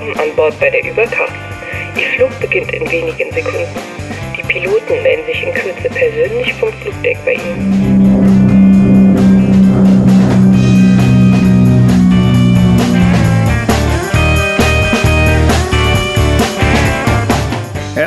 willkommen an Bord bei der Überkraft. Ihr Flug beginnt in wenigen Sekunden. Die Piloten melden sich in Kürze persönlich vom Flugdeck bei Ihnen.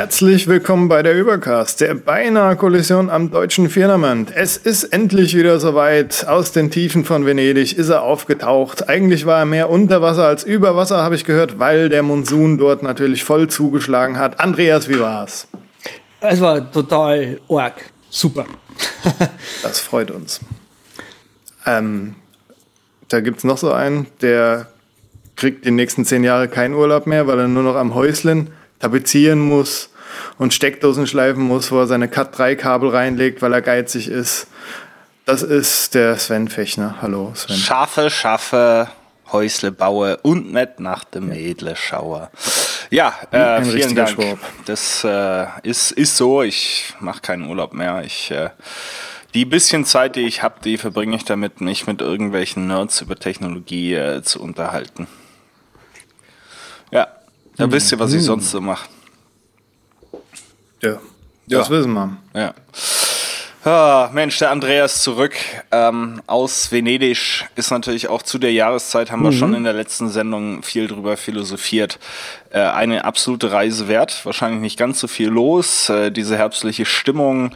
Herzlich willkommen bei der Übercast, der beinahe Kollision am deutschen Firmament. Es ist endlich wieder soweit. Aus den Tiefen von Venedig ist er aufgetaucht. Eigentlich war er mehr unter Wasser als über Wasser, habe ich gehört, weil der Monsun dort natürlich voll zugeschlagen hat. Andreas, wie war's? Es war total arg. Super. das freut uns. Ähm, da gibt's noch so einen, der kriegt die nächsten zehn Jahre keinen Urlaub mehr, weil er nur noch am Häuslen tapezieren muss und Steckdosen schleifen muss, wo er seine Cat-3-Kabel reinlegt, weil er geizig ist. Das ist der Sven Fechner. Hallo Sven. Schaffe, schaffe, Häusle baue und nicht nach dem Mädle schaue. Ja, äh, vielen Dank. Schwab. Das äh, ist, ist so. Ich mache keinen Urlaub mehr. Ich äh, die bisschen Zeit, die ich habe, die verbringe ich damit, mich mit irgendwelchen Nerds über Technologie äh, zu unterhalten. Ja, da wisst ihr, was ich sonst so mache. Ja, das ja. wissen wir. Ja. Ah, Mensch, der Andreas zurück ähm, aus Venedig ist natürlich auch zu der Jahreszeit, haben wir mhm. schon in der letzten Sendung viel drüber philosophiert. Äh, eine absolute Reise wert, wahrscheinlich nicht ganz so viel los. Äh, diese herbstliche Stimmung,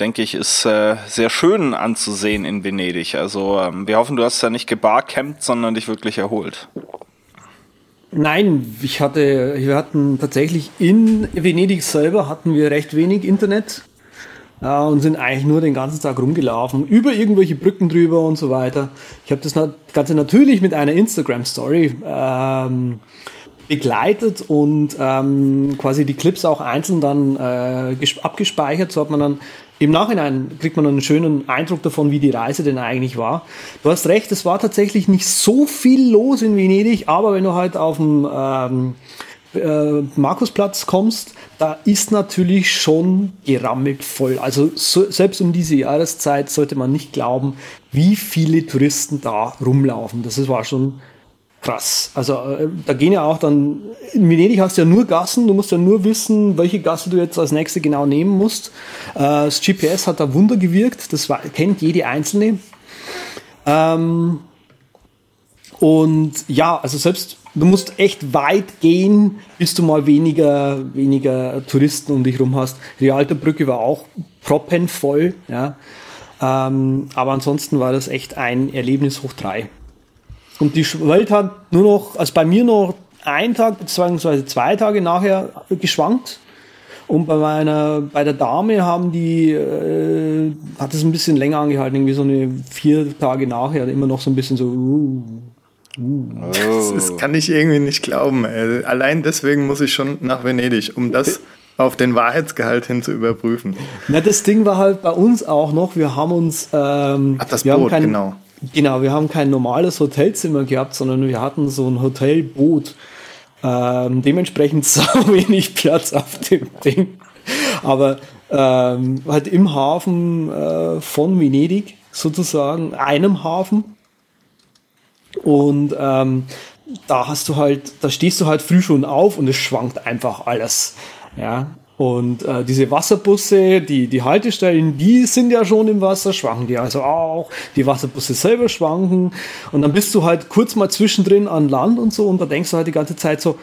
denke ich, ist äh, sehr schön anzusehen in Venedig. Also ähm, wir hoffen, du hast da nicht gebarcampt, sondern dich wirklich erholt. Nein, ich hatte, wir hatten tatsächlich in Venedig selber hatten wir recht wenig Internet äh, und sind eigentlich nur den ganzen Tag rumgelaufen, über irgendwelche Brücken drüber und so weiter. Ich habe das Ganze natürlich mit einer Instagram-Story ähm, begleitet und ähm, quasi die Clips auch einzeln dann äh, abgespeichert. So hat man dann im Nachhinein kriegt man einen schönen Eindruck davon, wie die Reise denn eigentlich war. Du hast recht, es war tatsächlich nicht so viel los in Venedig, aber wenn du halt auf dem ähm, äh, Markusplatz kommst, da ist natürlich schon gerammelt voll. Also so, selbst um diese Jahreszeit sollte man nicht glauben, wie viele Touristen da rumlaufen. Das war schon krass. Also äh, da gehen ja auch dann, in Venedig hast du ja nur Gassen, du musst ja nur wissen, welche Gasse du jetzt als nächste genau nehmen musst. Äh, das GPS hat da Wunder gewirkt, das war, kennt jede einzelne. Ähm, und ja, also selbst du musst echt weit gehen, bis du mal weniger, weniger Touristen um dich rum hast. Die alte Brücke war auch proppenvoll, ja. Ähm, aber ansonsten war das echt ein Erlebnis hoch drei. Und die Welt hat nur noch, also bei mir noch ein Tag bzw. zwei Tage nachher geschwankt. Und bei meiner, bei der Dame haben die, äh, hat es ein bisschen länger angehalten, irgendwie so eine vier Tage nachher, immer noch so ein bisschen so, uh, uh. Das, das kann ich irgendwie nicht glauben. Ey. Allein deswegen muss ich schon nach Venedig, um das auf den Wahrheitsgehalt hin zu überprüfen. Na, das Ding war halt bei uns auch noch, wir haben uns, ähm, Ach, das Boot, kein, genau. Genau, wir haben kein normales Hotelzimmer gehabt, sondern wir hatten so ein Hotelboot. Ähm, dementsprechend so wenig Platz auf dem Ding. Aber ähm, halt im Hafen äh, von Venedig sozusagen, einem Hafen. Und ähm, da hast du halt, da stehst du halt früh schon auf und es schwankt einfach alles. Ja, und äh, diese Wasserbusse, die, die Haltestellen, die sind ja schon im Wasser, schwanken die also auch. Die Wasserbusse selber schwanken. Und dann bist du halt kurz mal zwischendrin an Land und so und da denkst du halt die ganze Zeit so,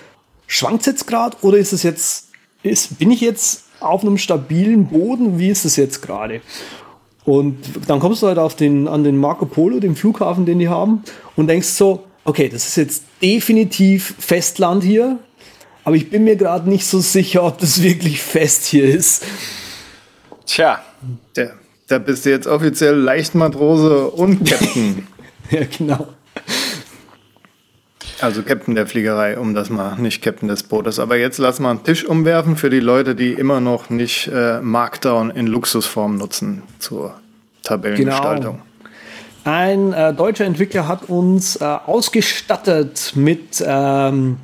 schwankt jetzt gerade oder ist es jetzt, ist, bin ich jetzt auf einem stabilen Boden? Wie ist es jetzt gerade? Und dann kommst du halt auf den, an den Marco Polo, den Flughafen, den die haben, und denkst so, okay, das ist jetzt definitiv Festland hier aber ich bin mir gerade nicht so sicher, ob das wirklich fest hier ist. Tja, der, da bist du jetzt offiziell Leichtmatrose und Captain. ja, genau. Also Captain der Fliegerei, um das mal, nicht Captain des Bootes. Aber jetzt lass mal einen Tisch umwerfen für die Leute, die immer noch nicht äh, Markdown in Luxusform nutzen zur Tabellengestaltung. Genau. Ein äh, deutscher Entwickler hat uns äh, ausgestattet mit ähm,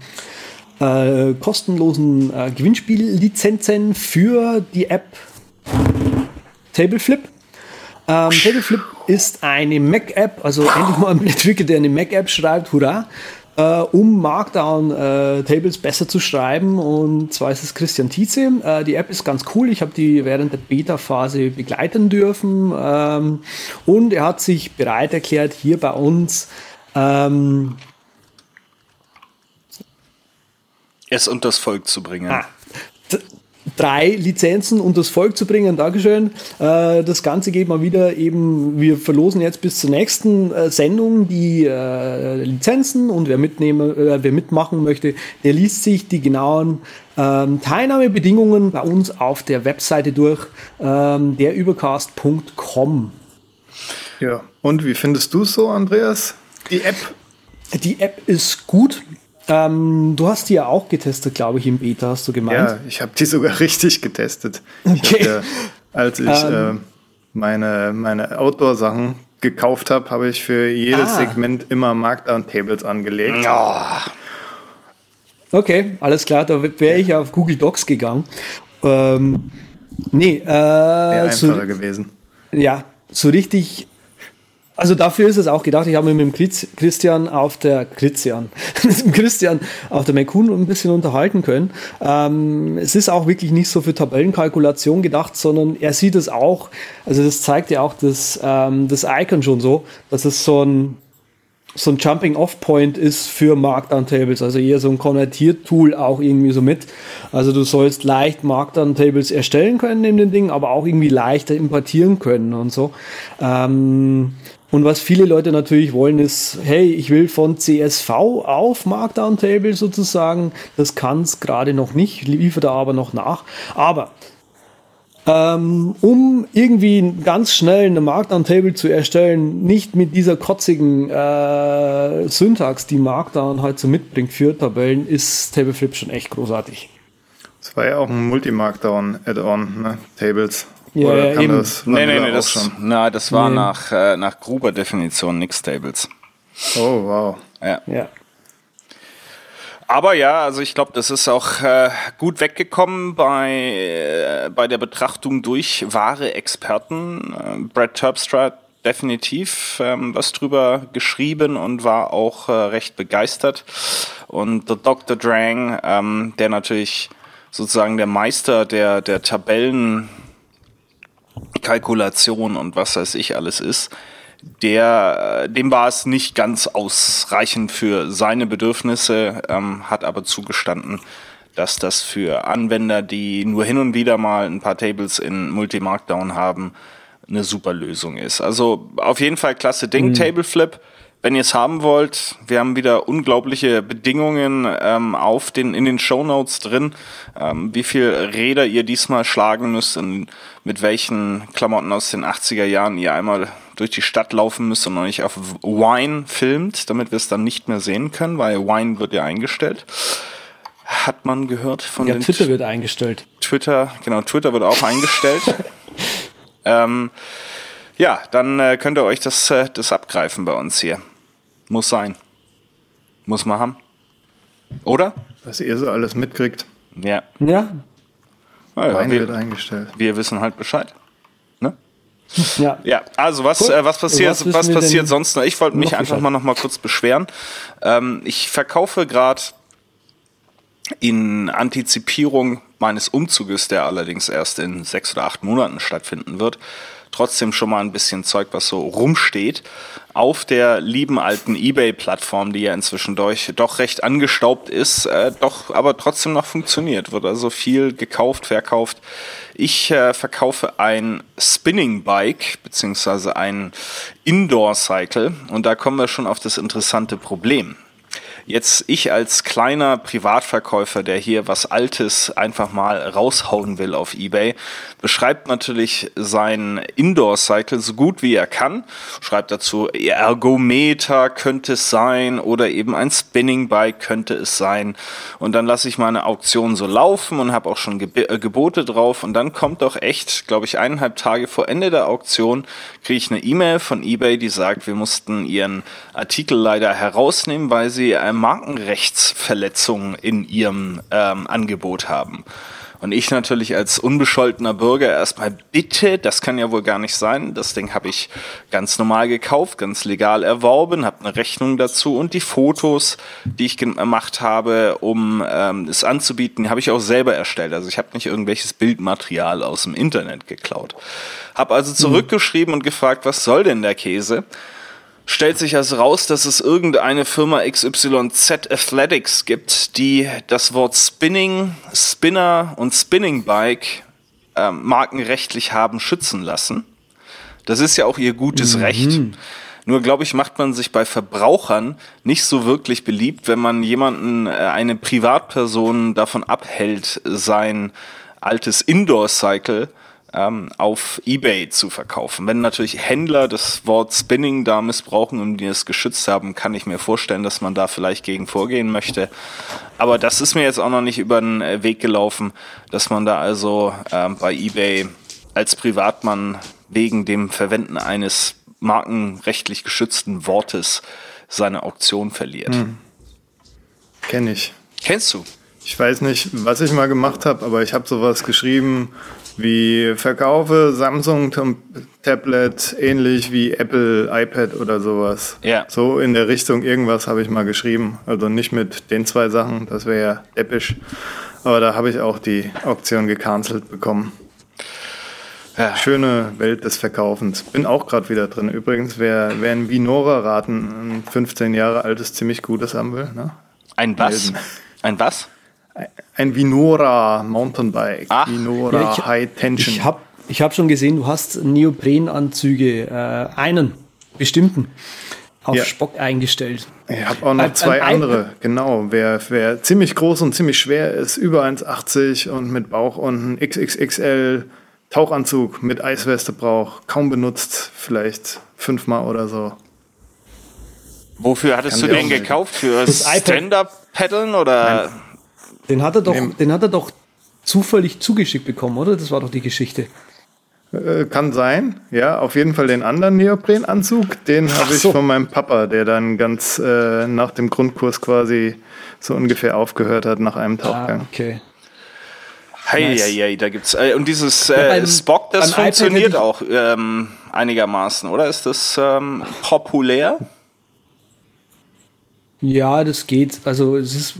äh, kostenlosen äh, Gewinnspiellizenzen für die App Tableflip. Ähm, Tableflip ist eine Mac-App, also endlich mal ein Entwickler, der eine Mac-App schreibt, hurra. äh, um Markdown-Tables äh, besser zu schreiben. Und zwar ist es Christian Tietze. Äh, die App ist ganz cool. Ich habe die während der Beta-Phase begleiten dürfen. Ähm, und er hat sich bereit erklärt, hier bei uns ähm, es und das Volk zu bringen. Ah, drei Lizenzen und das Volk zu bringen. Dankeschön. Äh, das Ganze geht mal wieder eben, wir verlosen jetzt bis zur nächsten äh, Sendung die äh, Lizenzen und wer mitnehmen, wer mitmachen möchte, der liest sich die genauen ähm, Teilnahmebedingungen bei uns auf der Webseite durch, ähm, derübercast.com. Ja, und wie findest du es so, Andreas? Die App? Die App ist gut. Ähm, du hast die ja auch getestet, glaube ich, im Beta, hast du gemeint? Ja, ich habe die sogar richtig getestet. Okay. Ja, als ich ähm, äh, meine, meine Outdoor-Sachen gekauft habe, habe ich für jedes ah. Segment immer Markdown-Tables angelegt. Oh. Okay, alles klar, da wäre ich auf Google Docs gegangen. Ähm, nee, äh, wäre einfacher so, gewesen. Ja, so richtig also dafür ist es auch gedacht. Ich habe mich mit dem Christian auf der Christian, mit dem Christian auf der Mekun ein bisschen unterhalten können. Ähm, es ist auch wirklich nicht so für Tabellenkalkulation gedacht, sondern er sieht es auch. Also das zeigt ja auch das, ähm, das Icon schon so, dass es so ein so ein Jumping-Off-Point ist für Markdown-Tables, also eher so ein Konvertiert-Tool auch irgendwie so mit. Also du sollst leicht Markdown-Tables erstellen können in den Dingen, aber auch irgendwie leichter importieren können und so. Ähm, und was viele Leute natürlich wollen, ist, hey, ich will von CSV auf Markdown Table sozusagen. Das kann es gerade noch nicht, liefert er aber noch nach. Aber ähm, um irgendwie ganz schnell eine Markdown-Table zu erstellen, nicht mit dieser kotzigen äh, Syntax, die Markdown halt so mitbringt für Tabellen, ist Tableflip schon echt großartig. Das war ja auch ein Multi-Markdown-Add-on, ne? Tables. Ja, Oder kann eben. das nee, nee, nee, das, schon? Na, das war nee. nach, äh, nach Gruber-Definition nix Tables. Oh, wow. Ja. ja. Aber ja, also ich glaube, das ist auch äh, gut weggekommen bei, äh, bei der Betrachtung durch wahre Experten. Äh, Brad Terpstra definitiv ähm, was drüber geschrieben und war auch äh, recht begeistert. Und der Dr. Drang, ähm, der natürlich sozusagen der Meister der, der Tabellen Kalkulation und was weiß ich alles ist, der, äh, dem war es nicht ganz ausreichend für seine Bedürfnisse, ähm, hat aber zugestanden, dass das für Anwender, die nur hin und wieder mal ein paar Tables in Multi-Markdown haben, eine super Lösung ist. Also auf jeden Fall klasse Ding, mhm. Tableflip. Wenn ihr es haben wollt, wir haben wieder unglaubliche Bedingungen ähm, auf den, in den Show Notes drin, ähm, wie viel Räder ihr diesmal schlagen müsst und mit welchen Klamotten aus den 80er Jahren ihr einmal durch die Stadt laufen müsst und nicht auf Wine filmt, damit wir es dann nicht mehr sehen können, weil Wine wird ja eingestellt. Hat man gehört von ja, den Twitter wird eingestellt. Twitter, genau, Twitter wird auch eingestellt. ähm, ja, dann äh, könnt ihr euch das, äh, das abgreifen bei uns hier. Muss sein. Muss man haben. Oder? Was ihr so alles mitkriegt. Ja. Ja. Naja, wir, wird eingestellt. Wir wissen halt Bescheid. Ne? Ja. Ja, also was, cool. äh, was passiert, was, was passiert sonst noch? Ich wollte mich einfach mal noch mal kurz beschweren. Ähm, ich verkaufe gerade in Antizipierung meines Umzuges, der allerdings erst in sechs oder acht Monaten stattfinden wird, trotzdem schon mal ein bisschen Zeug, was so rumsteht, auf der lieben alten eBay-Plattform, die ja inzwischen durch, doch recht angestaubt ist, äh, doch aber trotzdem noch funktioniert. Wird also viel gekauft, verkauft. Ich äh, verkaufe ein Spinning Bike beziehungsweise ein Indoor Cycle und da kommen wir schon auf das interessante Problem. Jetzt ich als kleiner Privatverkäufer, der hier was Altes einfach mal raushauen will auf eBay, beschreibt natürlich sein Indoor-Cycle so gut wie er kann. Schreibt dazu, Ergometer könnte es sein oder eben ein Spinning-Bike könnte es sein. Und dann lasse ich meine Auktion so laufen und habe auch schon Geb äh, Gebote drauf. Und dann kommt doch echt, glaube ich, eineinhalb Tage vor Ende der Auktion, kriege ich eine E-Mail von eBay, die sagt, wir mussten ihren Artikel leider herausnehmen, weil sie ein Markenrechtsverletzungen in ihrem ähm, Angebot haben. Und ich natürlich als unbescholtener Bürger erstmal, bitte, das kann ja wohl gar nicht sein. Das Ding habe ich ganz normal gekauft, ganz legal erworben, habe eine Rechnung dazu und die Fotos, die ich gemacht habe, um ähm, es anzubieten, habe ich auch selber erstellt. Also ich habe nicht irgendwelches Bildmaterial aus dem Internet geklaut. Habe also zurückgeschrieben und gefragt, was soll denn der Käse? Stellt sich also raus, dass es irgendeine Firma XYZ Athletics gibt, die das Wort Spinning, Spinner und Spinning Bike äh, markenrechtlich haben schützen lassen. Das ist ja auch ihr gutes mhm. Recht. Nur glaube ich, macht man sich bei Verbrauchern nicht so wirklich beliebt, wenn man jemanden, äh, eine Privatperson davon abhält, sein altes Indoor-Cycle ähm, auf eBay zu verkaufen. Wenn natürlich Händler das Wort Spinning da missbrauchen und die es geschützt haben, kann ich mir vorstellen, dass man da vielleicht gegen vorgehen möchte. Aber das ist mir jetzt auch noch nicht über den äh, Weg gelaufen, dass man da also ähm, bei eBay als Privatmann wegen dem Verwenden eines markenrechtlich geschützten Wortes seine Auktion verliert. Hm. Kenn ich. Kennst du? Ich weiß nicht, was ich mal gemacht habe, aber ich habe sowas geschrieben wie verkaufe Samsung Tablet ähnlich wie Apple iPad oder sowas. Ja. So in der Richtung irgendwas habe ich mal geschrieben. Also nicht mit den zwei Sachen, das wäre ja episch. Aber da habe ich auch die Auktion gecancelt bekommen. Ja. Schöne Welt des Verkaufens. Bin auch gerade wieder drin. Übrigens, wer, wer ein Vinora-Raten, ein 15 Jahre altes, ziemlich gutes haben will. Ne? Ein was? Ein was? Ein Vinora Mountainbike. Ach. Vinora ja, ich, High Tension. Ich habe ich hab schon gesehen, du hast Neoprenanzüge, äh, einen bestimmten, auf ja. Spock eingestellt. Ich habe auch noch ein, zwei ein andere, genau. Wer, wer ziemlich groß und ziemlich schwer ist, über 1,80 und mit Bauch und ein XXXL Tauchanzug mit Eisweste braucht, kaum benutzt, vielleicht fünfmal oder so. Wofür hattest Kann du den gekauft? Für Stand-Up-Paddeln oder? Nein. Den hat er doch, nee. den hat er doch zufällig zugeschickt bekommen, oder? Das war doch die Geschichte. Äh, kann sein, ja. Auf jeden Fall den anderen Neoprenanzug, den habe ich so. von meinem Papa, der dann ganz äh, nach dem Grundkurs quasi so ungefähr aufgehört hat nach einem Tauchgang. Ah, okay. Hey, nice. hey, hey, da gibt's äh, und dieses äh, ja, beim, Spock, das funktioniert auch ähm, einigermaßen, oder? Ist das ähm, populär? Ja, das geht. Also es ist,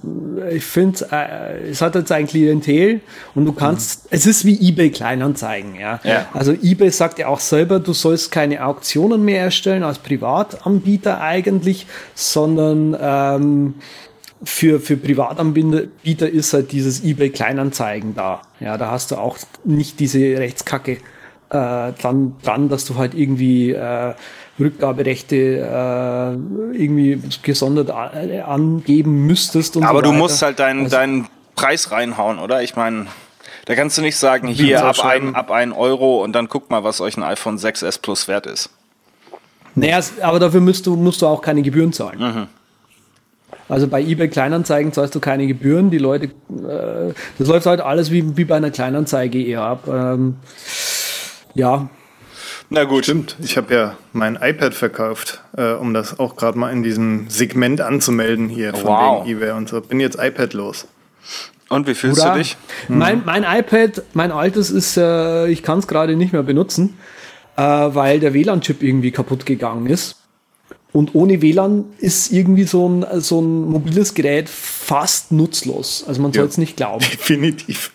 ich finde, äh, es hat jetzt ein Klientel und du kannst, mhm. es ist wie eBay Kleinanzeigen, ja? ja. Also eBay sagt ja auch selber, du sollst keine Auktionen mehr erstellen als Privatanbieter eigentlich, sondern ähm, für, für Privatanbieter ist halt dieses eBay Kleinanzeigen da. Ja, da hast du auch nicht diese Rechtskacke äh, dran, dran, dass du halt irgendwie äh, Rückgaberechte äh, irgendwie gesondert angeben müsstest. Aber so du musst halt deinen, also, deinen Preis reinhauen, oder? Ich meine, da kannst du nicht sagen, hier ab ein, ab ein Euro und dann guck mal, was euch ein iPhone 6S Plus wert ist. Naja, aber dafür musst du, musst du auch keine Gebühren zahlen. Mhm. Also bei eBay Kleinanzeigen zahlst du keine Gebühren. Die Leute, äh, das läuft halt alles wie, wie bei einer Kleinanzeige eher ab. Ähm, ja, na gut. Stimmt. Ich habe ja mein iPad verkauft, äh, um das auch gerade mal in diesem Segment anzumelden hier von wow. wegen eBay und so. Bin jetzt iPad los. Und wie fühlst Hurra. du dich? Hm. Mein, mein iPad, mein altes ist, äh, ich kann es gerade nicht mehr benutzen, äh, weil der WLAN-Chip irgendwie kaputt gegangen ist. Und ohne WLAN ist irgendwie so ein, so ein mobiles Gerät fast nutzlos. Also man soll es nicht glauben. Definitiv.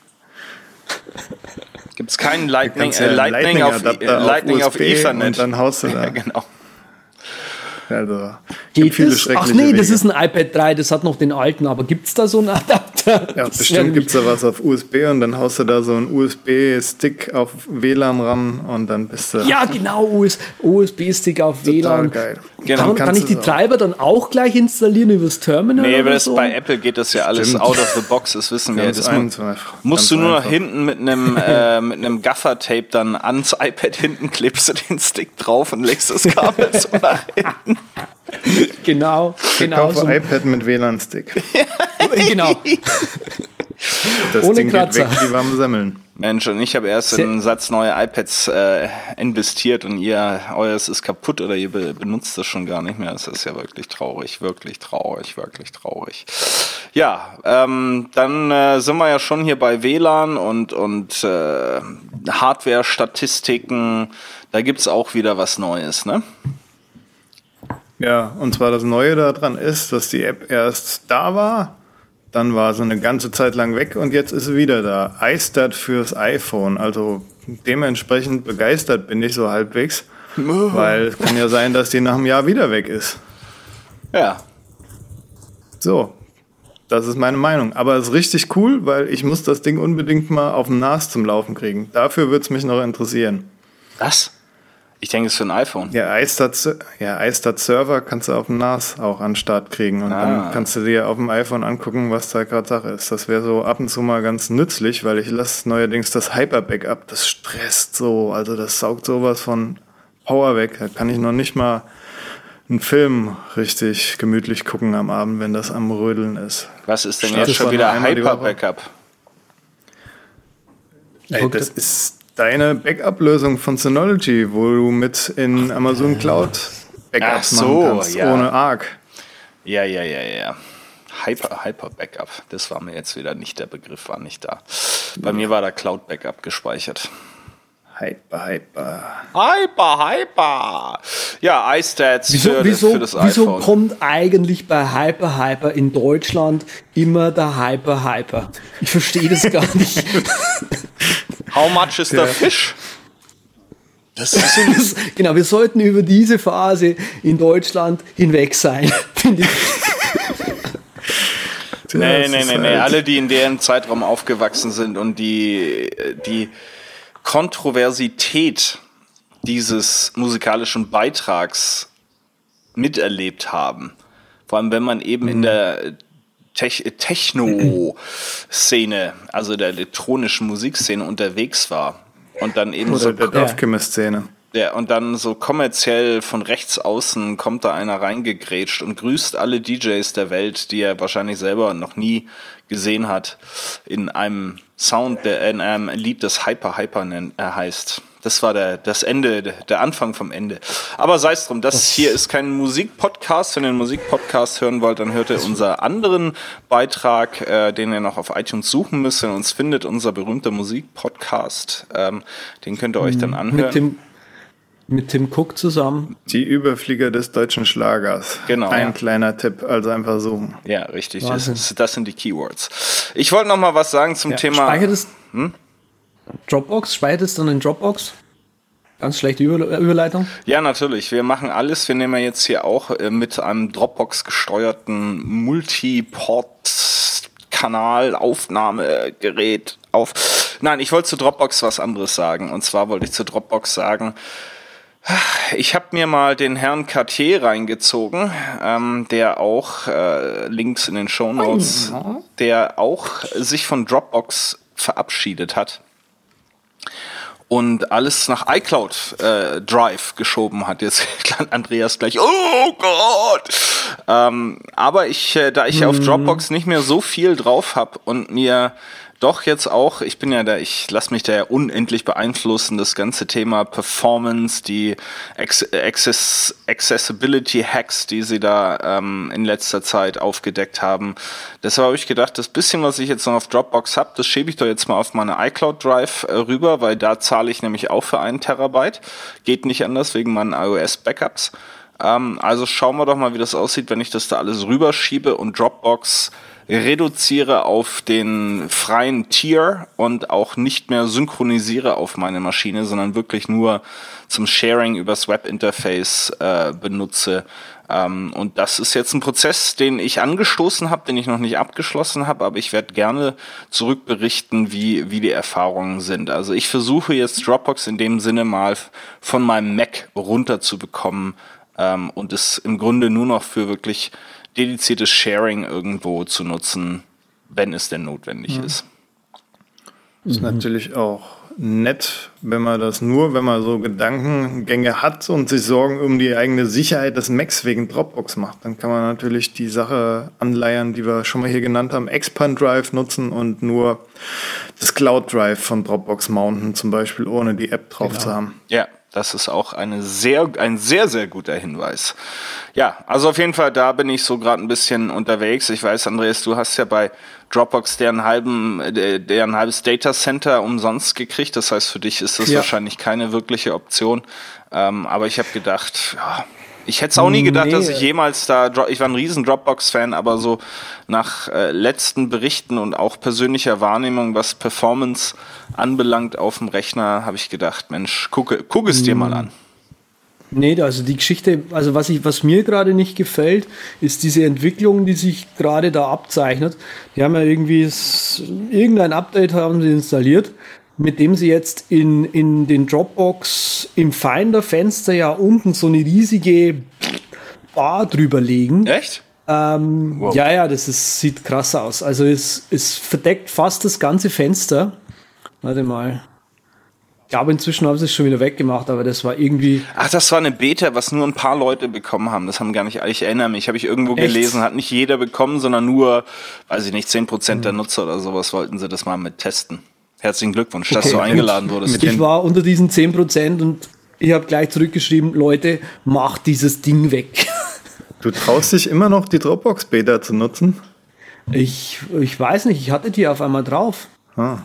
Gibt es keinen Lightning, äh, Lightning, Lightning, auf, äh, Lightning auf, auf Ethernet. Und dann haust du da. Ja, genau. Also, Geht viele es? Ach nee, Wege. das ist ein iPad 3, das hat noch den alten, aber gibt es da so einen Adapter? Ja, das bestimmt gibt es da was auf USB und dann haust du da so einen USB-Stick auf WLAN ran und dann bist du. Ja, genau, USB-Stick auf Total WLAN. geil. Genau. Kann, kann ich die Treiber dann auch gleich installieren übers Terminal? Nee, aber so? bei Apple geht das ja alles Stimmt. out of the box, das wissen wir. Das musst du nur einfach. hinten mit einem, äh, mit einem Gaffer-Tape dann ans iPad hinten klebst du den Stick drauf und legst das Kabel so nach hinten. genau, genau. Ich kaufe so. iPad mit WLAN-Stick. genau. Das Ohne Ding geht Kratzer. weg wie warme Semmeln. Mensch, und ich habe erst in einen Satz neue iPads äh, investiert und ihr, euers ist kaputt oder ihr be benutzt das schon gar nicht mehr. Das ist ja wirklich traurig, wirklich traurig, wirklich traurig. Ja, ähm, dann äh, sind wir ja schon hier bei WLAN und, und äh, Hardware-Statistiken. Da gibt's auch wieder was Neues, ne? Ja, und zwar das Neue daran ist, dass die App erst da war, dann war sie eine ganze Zeit lang weg und jetzt ist sie wieder da. iStat fürs iPhone. Also dementsprechend begeistert bin ich so halbwegs, weil es kann ja sein, dass die nach einem Jahr wieder weg ist. Ja. So, das ist meine Meinung. Aber es ist richtig cool, weil ich muss das Ding unbedingt mal auf dem NAS zum Laufen kriegen. Dafür würde es mich noch interessieren. Was? Ich denke, es ist für ein iPhone. Ja, iStat, ja, iStat Server kannst du auf dem NAS auch an den Start kriegen und Ah. dann kannst du dir auf dem iPhone angucken, was da gerade Sache ist. Das wäre so ab und zu mal ganz nützlich, weil ich lasse neuerdings das Hyper-Backup, das stresst so, also das saugt sowas von Power weg. Da kann ich noch nicht mal einen Film richtig gemütlich gucken am Abend, wenn das am Rödeln ist. Was ist denn Start jetzt schon wieder. Hyper-Backup? Ey, das ist deine Backup-Lösung von Synology, wo du mit in Amazon Cloud Backups so, machen kannst, ja. ohne Arc. Ja, ja, ja, ja. Hyper, Hyper Backup. Das war mir jetzt wieder nicht der Begriff, war nicht da. Bei mir war da Cloud Backup gespeichert. Hyper, hyper. Hyper, Hyper. Ja, iStats Wieso, für, wieso, für das wieso iPhone. kommt eigentlich bei Hyper Hyper in Deutschland immer der Hyper Hyper? Ich verstehe das gar nicht. How much is the fish? Das ist Das, genau, wir sollten über diese Phase in Deutschland hinweg sein, finde ich. Nee, nee, nee, nee. halt- Alle, die in deren Zeitraum aufgewachsen sind und die, die Kontroversität dieses musikalischen Beitrags miterlebt haben. Vor allem, wenn man eben Mhm. in der Tech Techno-Szene, also der elektronischen Musikszene unterwegs war und dann eben so Oder der Dorfkimmer-Szene. der, und dann so kommerziell von rechts außen kommt da einer reingegrätscht und grüßt alle DJs der Welt, die er wahrscheinlich selber noch nie gesehen hat, in einem Sound, der in einem Lied, das Hyper Hyper nennt, äh, heißt. Das war der, das Ende, der Anfang vom Ende. Aber sei es drum, das hier ist kein Musikpodcast. Wenn ihr einen Musikpodcast hören wollt, dann hört ihr unseren anderen Beitrag, äh, den ihr noch auf iTunes suchen müsst. Ihr uns findet, unser berühmter Musikpodcast. Ähm, den könnt ihr euch dann anhören. Mit Tim, Cook zusammen. Die Überflieger des deutschen Schlagers. Genau, Ein ja. kleiner Tipp, also einfach suchen. Ja, richtig. Das, das sind die Keywords. Ich wollte noch mal was sagen zum Ja, Thema. Speichert es Dropbox? Speichert es dann in Dropbox? Ganz schlechte Über Überleitung. Ja, natürlich. Wir machen alles. Wir nehmen ja jetzt hier auch äh, mit einem Dropbox gesteuerten Multiport-Kanal Aufnahmegerät auf. Nein, ich wollte zu Dropbox was anderes sagen. Und zwar wollte ich zu Dropbox sagen, Ich habe mir mal den Herrn Cartier reingezogen, ähm, der auch, äh, Links in den Show Notes, der auch sich von Dropbox verabschiedet hat und alles nach iCloud äh, Drive geschoben hat. Jetzt kann Andreas gleich, oh Gott! Ähm, aber ich, äh, da ich auf Dropbox nicht mehr so viel drauf habe und mir doch jetzt auch, ich bin ja da, ich lasse mich da ja unendlich beeinflussen, das ganze Thema Performance, die Acc- Access Accessibility Hacks, die sie da ähm, in letzter Zeit aufgedeckt haben. Deshalb habe ich gedacht, das bisschen, was ich jetzt noch auf Dropbox habe, das schiebe ich doch jetzt mal auf meine iCloud Drive äh, rüber, weil da zahle ich nämlich auch für einen Terabyte. Geht nicht anders wegen meinen iOS Backups. Ähm, also schauen wir doch mal, wie das aussieht, wenn ich das da alles rüberschiebe und Dropbox reduziere auf den freien Tier und auch nicht mehr synchronisiere auf meine Maschine, sondern wirklich nur zum Sharing übers Webinterface äh, benutze. Ähm, und das ist jetzt ein Prozess, den ich angestoßen habe, den ich noch nicht abgeschlossen habe, aber ich werde gerne zurückberichten, wie, wie die Erfahrungen sind. Also ich versuche jetzt Dropbox in dem Sinne mal von meinem Mac runterzubekommen ähm, und es im Grunde nur noch für wirklich dediziertes Sharing irgendwo zu nutzen, wenn es denn notwendig ist. Ist natürlich auch nett, wenn man das nur, wenn man so Gedankengänge hat und sich Sorgen um die eigene Sicherheit des Macs wegen Dropbox macht. Dann kann man natürlich die Sache anleiern, die wir schon mal hier genannt haben, Expand Drive nutzen und nur das Cloud Drive von Dropbox mounten, zum Beispiel, ohne die App drauf genau. zu haben. Ja, das ist auch eine sehr, ein sehr, sehr guter Hinweis. Ja, also auf jeden Fall, da bin ich so gerade ein bisschen unterwegs. Ich weiß, Andreas, du hast ja bei Dropbox deren halben, deren halbes Data Center umsonst gekriegt. Das heißt, für dich ist das ja. wahrscheinlich keine wirkliche Option. Ähm, aber ich habe gedacht, ja, ich hätte es auch nie gedacht, nee. dass ich jemals da, ich war ein riesen Dropbox-Fan, aber so nach äh, letzten Berichten und auch persönlicher Wahrnehmung, was Performance anbelangt auf dem Rechner, habe ich gedacht, Mensch, gucke, guck es dir mal an. Nee, also die Geschichte, also was, ich, was mir gerade nicht gefällt, ist diese Entwicklung, die sich gerade da abzeichnet. Die haben ja irgendwie, irgendein Update haben sie installiert mit dem sie jetzt in, in den Dropbox im Finder-Fenster ja unten so eine riesige Bar drüber legen. Echt? Ähm, wow. Ja, ja, das ist, sieht krass aus. Also es, es verdeckt fast das ganze Fenster. Warte mal. Ich glaube, inzwischen haben sie es schon wieder weggemacht, aber das war irgendwie. Ach, das war eine Beta, was nur ein paar Leute bekommen haben. Das haben gar nicht, ich erinnere mich, habe ich irgendwo Echt? gelesen, hat nicht jeder bekommen, sondern nur, weiß ich nicht, 10% mhm. der Nutzer oder sowas wollten sie das mal mit testen. Herzlichen Glückwunsch, dass okay. du eingeladen wurdest. Ich war unter diesen 10% und ich habe gleich zurückgeschrieben, Leute, macht dieses Ding weg. Du traust dich immer noch, die Dropbox-Beta zu nutzen? Ich, ich weiß nicht, ich hatte die auf einmal drauf. Ah.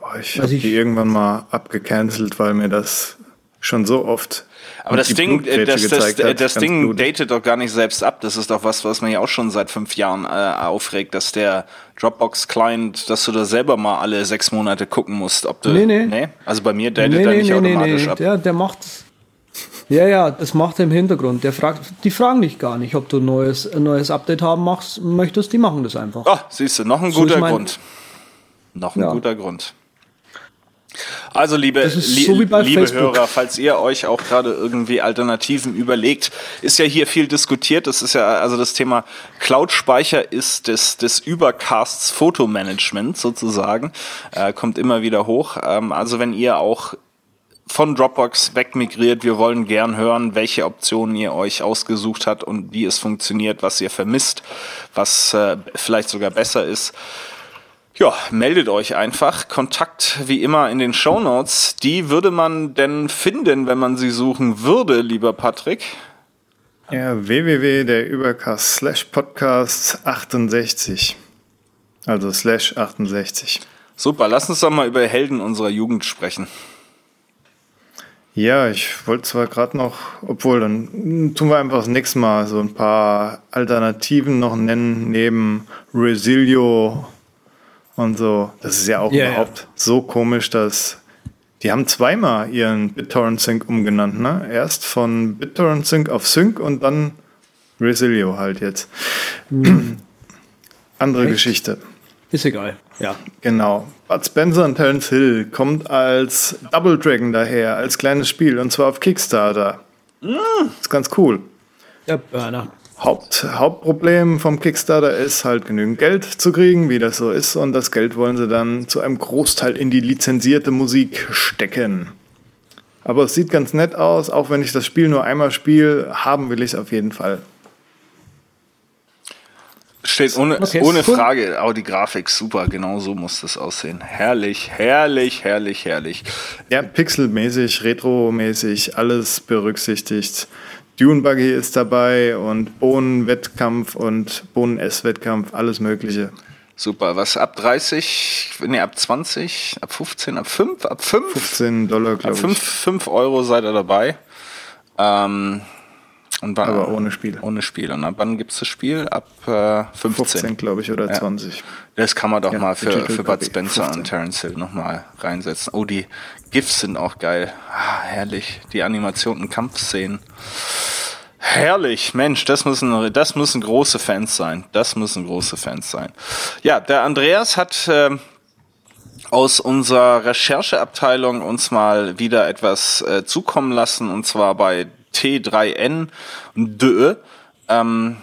Oh, ich also habe die irgendwann mal abgecancelt, weil mir das schon so oft aber das Ding, äh, das, das, hat, das Ding blutig. datet doch gar nicht selbst ab. Das ist doch was, was man ja auch schon seit fünf Jahren äh, aufregt, dass der Dropbox-Client, dass du da selber mal alle sechs Monate gucken musst, ob du. Nee, nee. nee? Also bei mir datet nee, er nicht nee, automatisch nee, ab. Der, der macht ja, ja, das macht er im Hintergrund. Der fragt, die fragen dich gar nicht, ob du ein neues, ein neues Update haben machst, möchtest. Die machen das einfach. Ah, siehst du, noch ein so guter Grund. Noch ein ja. guter Grund. Also liebe, li so liebe Facebook. Hörer, falls ihr euch auch gerade irgendwie Alternativen überlegt, ist ja hier viel diskutiert. Das ist ja, also das Thema Cloud-Speicher ist des, des Übercasts Fotomanagement sozusagen, äh, kommt immer wieder hoch. Ähm, also wenn ihr auch von Dropbox wegmigriert. Wir wollen gern hören, welche Optionen ihr euch ausgesucht habt und wie es funktioniert, was ihr vermisst, was äh, vielleicht sogar besser ist. Ja, meldet euch einfach. Kontakt wie immer in den Show Notes. Die würde man denn finden, wenn man sie suchen würde, lieber Patrick? Ja, www der Übercast slash Podcast 68. Also slash 68. Super, lass uns doch mal über Helden unserer Jugend sprechen. Ja, ich wollte zwar gerade noch, obwohl dann tun wir einfach das nächste Mal so ein paar Alternativen noch nennen, neben Resilio und so. Das ist ja auch yeah, überhaupt ja. so komisch, dass die haben zweimal ihren BitTorrent Sync umgenannt, ne? Erst von BitTorrent Sync auf Sync und dann Resilio halt jetzt. Mhm. Andere Echt? Geschichte. Ist egal, ja. Genau. Bud Spencer und Terence Hill kommt als Double Dragon daher, als kleines Spiel und zwar auf Kickstarter. Mhm. Ist ganz cool. Ja, Burner. Haupt, Hauptproblem vom Kickstarter ist halt genügend Geld zu kriegen, wie das so ist. Und das Geld wollen sie dann zu einem Großteil in die lizenzierte Musik stecken. Aber es sieht ganz nett aus, auch wenn ich das Spiel nur einmal spiele, haben will ich es auf jeden Fall. Steht ohne, okay, ohne cool. Frage, auch die Grafik super, genau so muss das aussehen. Herrlich, herrlich, herrlich, herrlich. Ja, pixelmäßig, retromäßig, alles berücksichtigt. Dune Buggy ist dabei und Bohnenwettkampf und Bohnen-Ess-Wettkampf, alles Mögliche. Super. Was ab 30, nee, ab 20, ab 15, ab 5, ab 5? 15 Dollar, glaube ich. 5, 5 Euro seid ihr dabei. Ähm, und wann, Aber ohne Spiel. Ohne Spiel. Und ab wann gibt es das Spiel? Ab äh, 15. 15, glaube ich, oder ja. 20. Das kann man doch ja, mal für, für Bud Spencer 15. und Terence Hill nochmal reinsetzen. Oh, die GIFs sind auch geil. Ah, herrlich. Die Animationen, Kampfszenen. Herrlich, Mensch, das müssen, das müssen große Fans sein. Das müssen große Fans sein. Ja, der Andreas hat äh, aus unserer Rechercheabteilung uns mal wieder etwas äh, zukommen lassen, und zwar bei T3N DÖ. Ähm,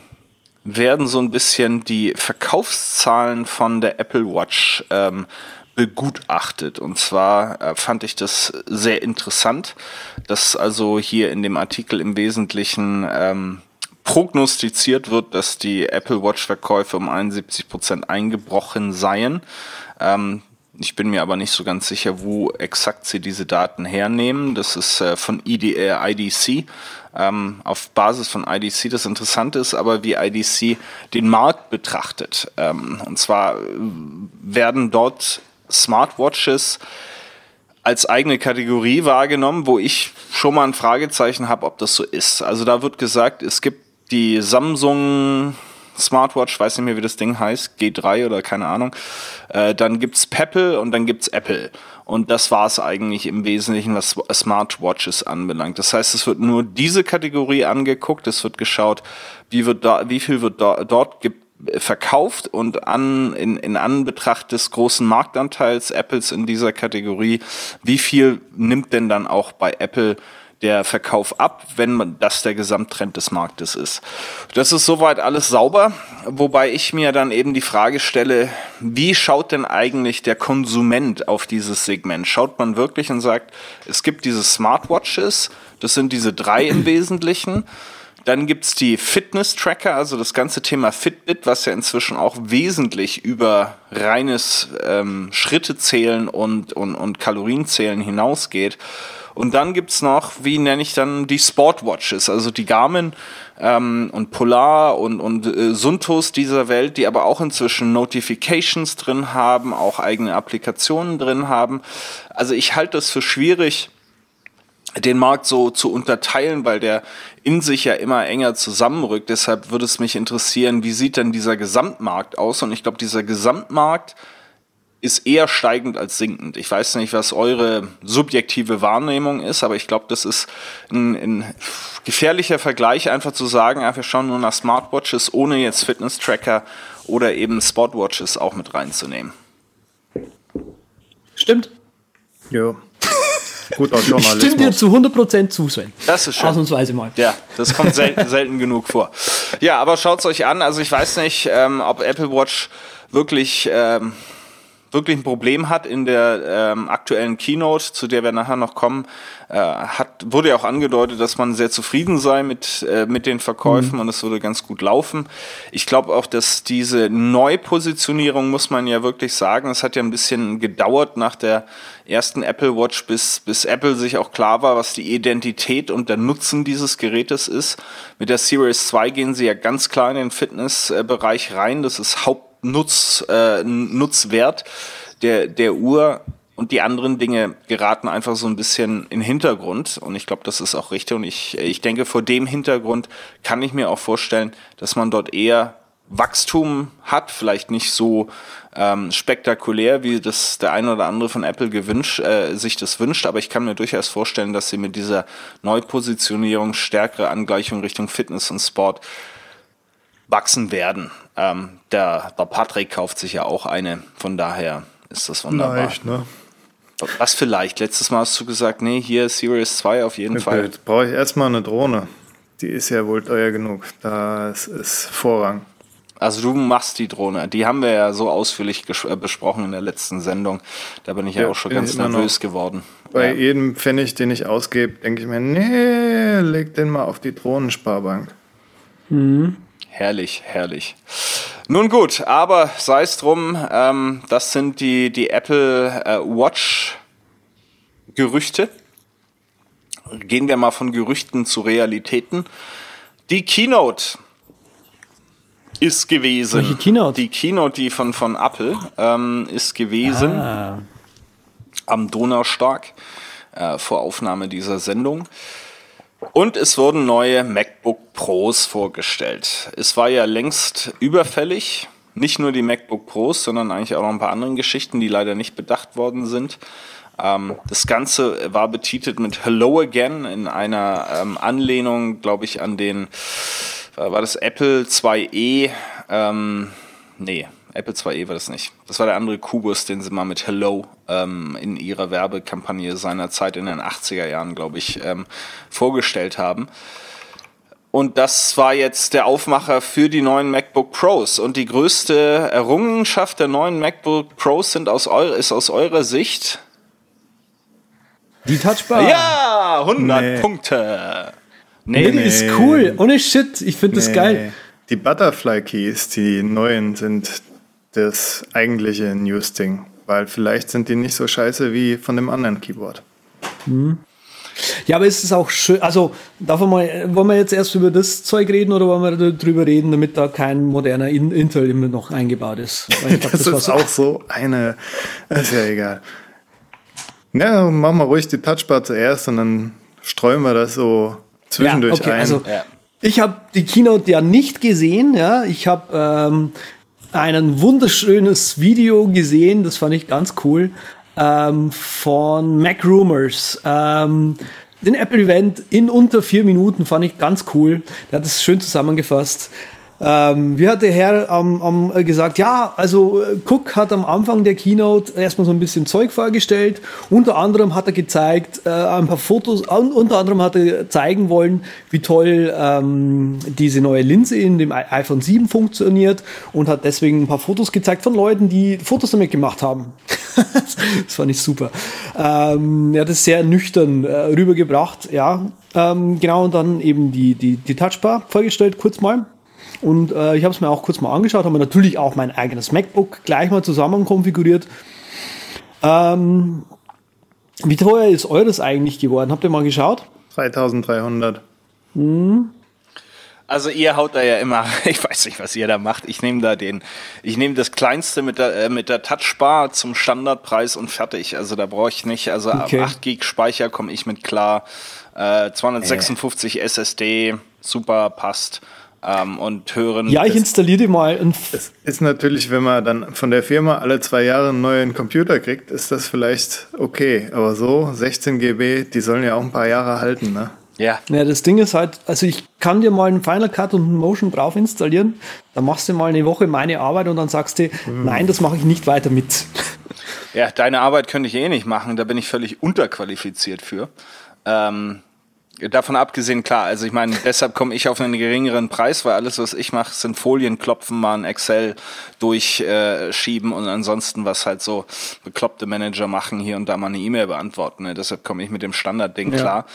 werden so ein bisschen die Verkaufszahlen von der Apple Watch ähm, begutachtet. Und zwar äh, fand ich das sehr interessant, dass also hier in dem Artikel im Wesentlichen ähm, prognostiziert wird, dass die Apple Watch-Verkäufe um 71 Prozent eingebrochen seien. Ähm, ich bin mir aber nicht so ganz sicher, wo exakt sie diese Daten hernehmen. Das ist äh, von ID, äh, IDC. Ähm, auf Basis von IDC. Das Interessante ist aber, wie IDC den Markt betrachtet. Ähm, und zwar werden dort Smartwatches als eigene Kategorie wahrgenommen, wo ich schon mal ein Fragezeichen habe, ob das so ist. Also da wird gesagt, es gibt die Samsung Smartwatch, weiß nicht mehr, wie das Ding heißt, G3 oder keine Ahnung. Äh, dann gibt's Pebble und dann gibt's Apple. Und das war's eigentlich im Wesentlichen, was Smartwatches anbelangt. Das heißt, es wird nur diese Kategorie angeguckt, es wird geschaut, wie, wird da, wie viel wird da, dort gibt verkauft und an, in, in Anbetracht des großen Marktanteils Apples in dieser Kategorie, wie viel nimmt denn dann auch bei Apple der Verkauf ab, wenn man das der Gesamttrend des Marktes ist. Das ist soweit alles sauber, wobei ich mir dann eben die Frage stelle, wie schaut denn eigentlich der Konsument auf dieses Segment? Schaut man wirklich und sagt, es gibt diese Smartwatches, das sind diese drei im Wesentlichen. Dann gibt's die Fitness-Tracker, also das ganze Thema Fitbit, was ja inzwischen auch wesentlich über reines ähm, Schrittezählen und, und, und Kalorienzählen hinausgeht. Und dann gibt's noch, wie nenne ich dann, die Sportwatches, also die Garmin ähm, und Polar und, und äh, Suntos dieser Welt, die aber auch inzwischen Notifications drin haben, auch eigene Applikationen drin haben. Also ich halte das für schwierig, den Markt so zu unterteilen, weil der in sich ja immer enger zusammenrückt. Deshalb würde es mich interessieren, wie sieht denn dieser Gesamtmarkt aus? Und ich glaube, dieser Gesamtmarkt ist eher steigend als sinkend. Ich weiß nicht, was eure subjektive Wahrnehmung ist, aber ich glaube, das ist ein, ein, gefährlicher Vergleich, einfach zu sagen, ja, wir schauen nur nach Smartwatches, ohne jetzt Fitness-Tracker oder eben Sportwatches auch mit reinzunehmen. Stimmt. Ja. Gut aus Journalismus. Stimmt dir zu 100% zu, Sven. Das ist schön. Ausnahmsweise mal. Ja, das kommt selten, selten genug vor. Ja, aber schaut's euch an. Also ich weiß nicht, ähm, ob Apple Watch wirklich ähm, wirklich ein Problem hat in der ähm, aktuellen Keynote, zu der wir nachher noch kommen, äh, hat, wurde ja auch angedeutet, dass man sehr zufrieden sei mit, äh, mit den Verkäufen mhm. und es würde ganz gut laufen. Ich glaube auch, dass diese Neupositionierung, muss man ja wirklich sagen, es hat ja ein bisschen gedauert nach der ersten Apple Watch, bis, bis Apple sich auch klar war, was die Identität und der Nutzen dieses Gerätes ist. Mit der Series 2 gehen sie ja ganz klar in den Fitnessbereich rein. Das ist Haupt Nutz, äh, Nutzwert der, der Uhr und die anderen Dinge geraten einfach so ein bisschen in Hintergrund. Und ich glaube, das ist auch richtig. Und ich, ich denke, vor dem Hintergrund kann ich mir auch vorstellen, dass man dort eher Wachstum hat, vielleicht nicht so ähm, spektakulär, wie das der eine oder andere von Apple gewünscht, äh, sich das wünscht, aber ich kann mir durchaus vorstellen, dass sie mit dieser Neupositionierung stärkere Angleichung Richtung Fitness und Sport wachsen werden. Ähm, der, der Patrick kauft sich ja auch eine, von daher ist das wunderbar. Leicht, ne? Was vielleicht? Letztes Mal hast du gesagt, nee, hier Series 2 auf jeden okay, Fall. Jetzt brauche ich erstmal eine Drohne. Die ist ja wohl teuer genug. Das ist Vorrang. Also du machst die Drohne. Die haben wir ja so ausführlich äh, besprochen in der letzten Sendung. Da bin ich ja, ja auch schon ganz nervös geworden. Bei ja. jedem Pfennig, den ich ausgebe, denke ich mir, nee, leg den mal auf die Drohnensparbank. Mhm. Herrlich, herrlich. Nun gut, aber sei es drum, ähm, das sind die, die Apple äh, Watch Gerüchte. Gehen wir mal von Gerüchten zu Realitäten. Die Keynote ist gewesen. Welche Keynote? Die Keynote, die von, von Apple ähm, ist gewesen ah. am Donnerstag äh, vor Aufnahme dieser Sendung. Und es wurden neue MacBook Pros vorgestellt. Es war ja längst überfällig, nicht nur die MacBook Pros, sondern eigentlich auch noch ein paar andere Geschichten, die leider nicht bedacht worden sind. Ähm, das Ganze war betitelt mit Hello Again in einer ähm, Anlehnung, glaube ich, an den, äh, war das Apple 2e, ähm, nee, Apple 2e war das nicht. Das war der andere Kubus, den sie mal mit Hello ähm, in ihrer Werbekampagne seiner Zeit in den 80er Jahren, glaube ich, ähm, vorgestellt haben. Und das war jetzt der Aufmacher für die neuen MacBook Pros. Und die größte Errungenschaft der neuen MacBook Pros sind aus eu ist aus eurer Sicht die Touchbar. Ja, 100 nee. Punkte. Nee, nee, die ist cool. Ohne Shit. Ich finde nee. das geil. Die Butterfly Keys, die neuen, sind das eigentliche News-Ding. Weil vielleicht sind die nicht so scheiße wie von dem anderen Keyboard. Hm. Ja, aber ist es auch schön, also davon mal, wollen wir jetzt erst über das Zeug reden oder wollen wir darüber reden, damit da kein moderner Intel immer noch eingebaut ist? Glaub, das, das ist auch so eine, ist ja egal. Ja, machen wir ruhig die Touchbar zuerst und dann streuen wir das so zwischendurch ja, okay, ein. Also, ja. Ich habe die Keynote ja nicht gesehen, ja. Ich habe ähm, ein wunderschönes Video gesehen, das fand ich ganz cool ähm, von Mac Rumors. Ähm, den Apple Event in unter vier Minuten fand ich ganz cool. Der hat es schön zusammengefasst. Ähm, wie hat der Herr ähm, ähm, gesagt, ja, also äh, Cook hat am Anfang der Keynote erstmal so ein bisschen Zeug vorgestellt. Unter anderem hat er gezeigt, äh, ein paar Fotos, und unter anderem hat er zeigen wollen, wie toll ähm, diese neue Linse in dem iPhone 7 funktioniert und hat deswegen ein paar Fotos gezeigt von Leuten, die Fotos damit gemacht haben. das fand ich super. Ähm, er hat es sehr nüchtern äh, rübergebracht, ja. Ähm, genau, und dann eben die, die, die Touchbar vorgestellt, kurz mal. Und äh, ich habe es mir auch kurz mal angeschaut, habe mir natürlich auch mein eigenes MacBook gleich mal zusammen konfiguriert. Ähm, wie teuer ist eures eigentlich geworden? Habt ihr mal geschaut? 3300. Hm. Also ihr haut da ja immer, ich weiß nicht, was ihr da macht. Ich nehme da den, ich nehme das kleinste mit der, äh, mit der Touchbar zum Standardpreis und fertig. Also da brauche ich nicht, also okay. ab 8 Gig Speicher komme ich mit klar. Äh, 256 äh. SSD, super, passt ähm, und hören. Ja, ich installiere die mal. Es ist natürlich, wenn man dann von der Firma alle zwei Jahre einen neuen Computer kriegt, ist das vielleicht okay. Aber so 16 GB, die sollen ja auch ein paar Jahre halten, ne? Ja. Ja, das Ding ist halt, also ich kann dir mal einen Final Cut und einen Motion drauf installieren, dann machst du mal eine Woche meine Arbeit und dann sagst du, hm. nein, das mache ich nicht weiter mit. Ja, deine Arbeit könnte ich eh nicht machen, da bin ich völlig unterqualifiziert für. Ähm, Davon abgesehen, klar, also ich meine, deshalb komme ich auf einen geringeren Preis, weil alles, was ich mache, sind Folien klopfen, mal ein Excel durchschieben äh, und ansonsten was halt so bekloppte Manager machen, hier und da mal eine E-Mail beantworten. Ne? Deshalb komme ich mit dem Standardding ja. klar.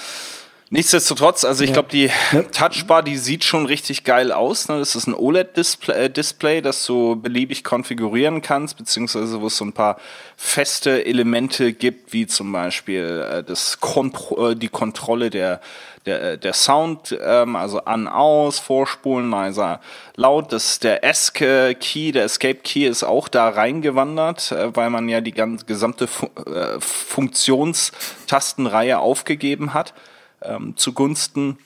Nichtsdestotrotz, also ich ja. glaube, die ja. Touchbar, die sieht schon richtig geil aus. Ne? Das ist ein OLED-Display, äh, Display, das du beliebig konfigurieren kannst, beziehungsweise wo es so ein paar feste Elemente gibt, wie zum Beispiel äh, das Kontro äh, die Kontrolle der der, äh, der Sound, ähm, also an, aus, vorspulen, leiser, laut. Das, der ESC-Key, der Escape-Key ist auch da reingewandert, äh, weil man ja die ganze gesamte Fu äh, Funktionstastenreihe aufgegeben hat ähm, zugunsten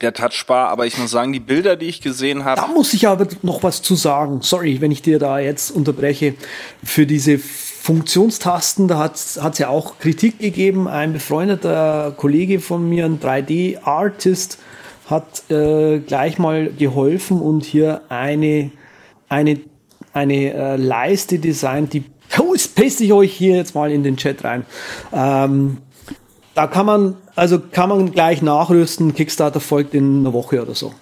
der Touchbar, aber ich muss sagen, die Bilder, die ich gesehen habe. Da muss ich aber noch was zu sagen. Sorry, wenn ich dir da jetzt unterbreche. Für diese Funktionstasten, da hat es ja auch Kritik gegeben. Ein befreundeter Kollege von mir, ein 3D-Artist, hat äh, gleich mal geholfen und hier eine, eine, eine äh, Leiste designt, die oh, das paste ich euch hier jetzt mal in den Chat rein. Ähm, da kann man, also kann man gleich nachrüsten. Kickstarter folgt in einer Woche oder so.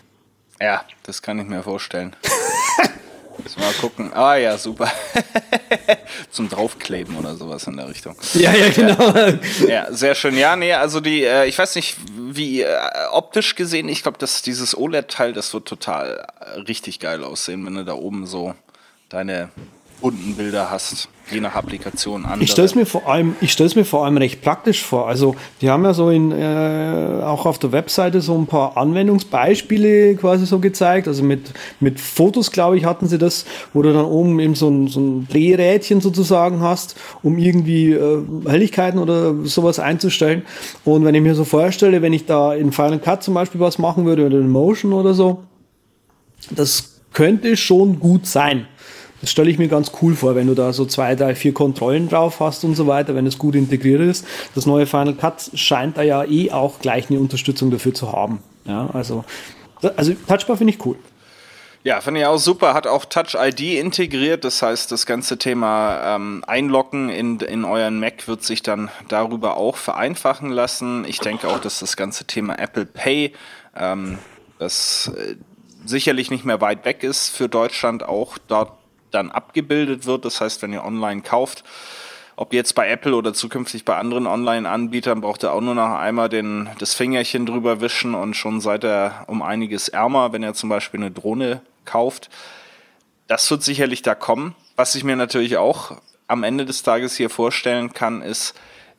Ja, das kann ich mir vorstellen. Müssen wir mal gucken. Ah ja, super. Zum draufkleben oder sowas in der Richtung. Ja, ja, genau. Ja, ja sehr schön. Ja, nee, also die, äh, ich weiß nicht, wie äh, optisch gesehen, ich glaube, dass dieses OLED-Teil, das wird total äh, richtig geil aussehen, wenn du da oben so deine bunten Bilder hast, je nach Applikation an. Ich stelle es mir vor allem, ich stelle es mir vor allem recht praktisch vor. Also die haben ja so in äh, auch auf der Webseite so ein paar Anwendungsbeispiele quasi so gezeigt. Also mit mit Fotos, glaube ich, hatten sie das, wo du dann oben eben so ein, so ein Drehrädchen sozusagen hast, um irgendwie äh, Helligkeiten oder sowas einzustellen. Und wenn ich mir so vorstelle, wenn ich da in Final Cut zum Beispiel was machen würde oder in Motion oder so, das könnte schon gut sein. Das stelle ich mir ganz cool vor, wenn du da so zwei, drei, vier Kontrollen drauf hast und so weiter, wenn es gut integriert ist. Das neue Final Cut scheint da ja eh auch gleich eine Unterstützung dafür zu haben. Ja, also, also Touchbar finde ich cool. Ja, finde ich auch super. Hat auch Touch ID integriert. Das heißt, das ganze Thema ähm, Einloggen in, in euren Mac wird sich dann darüber auch vereinfachen lassen. Ich denke auch, dass das ganze Thema Apple Pay ähm, das äh, sicherlich nicht mehr weit weg ist, für Deutschland auch dort dann abgebildet wird. Das heißt, wenn ihr online kauft, ob jetzt bei Apple oder zukünftig bei anderen Online-Anbietern, braucht ihr auch nur noch einmal den, das Fingerchen drüber wischen und schon seid ihr um einiges ärmer, wenn ihr zum Beispiel eine Drohne kauft. Das wird sicherlich da kommen. Was ich mir natürlich auch am Ende des Tages hier vorstellen kann, ist,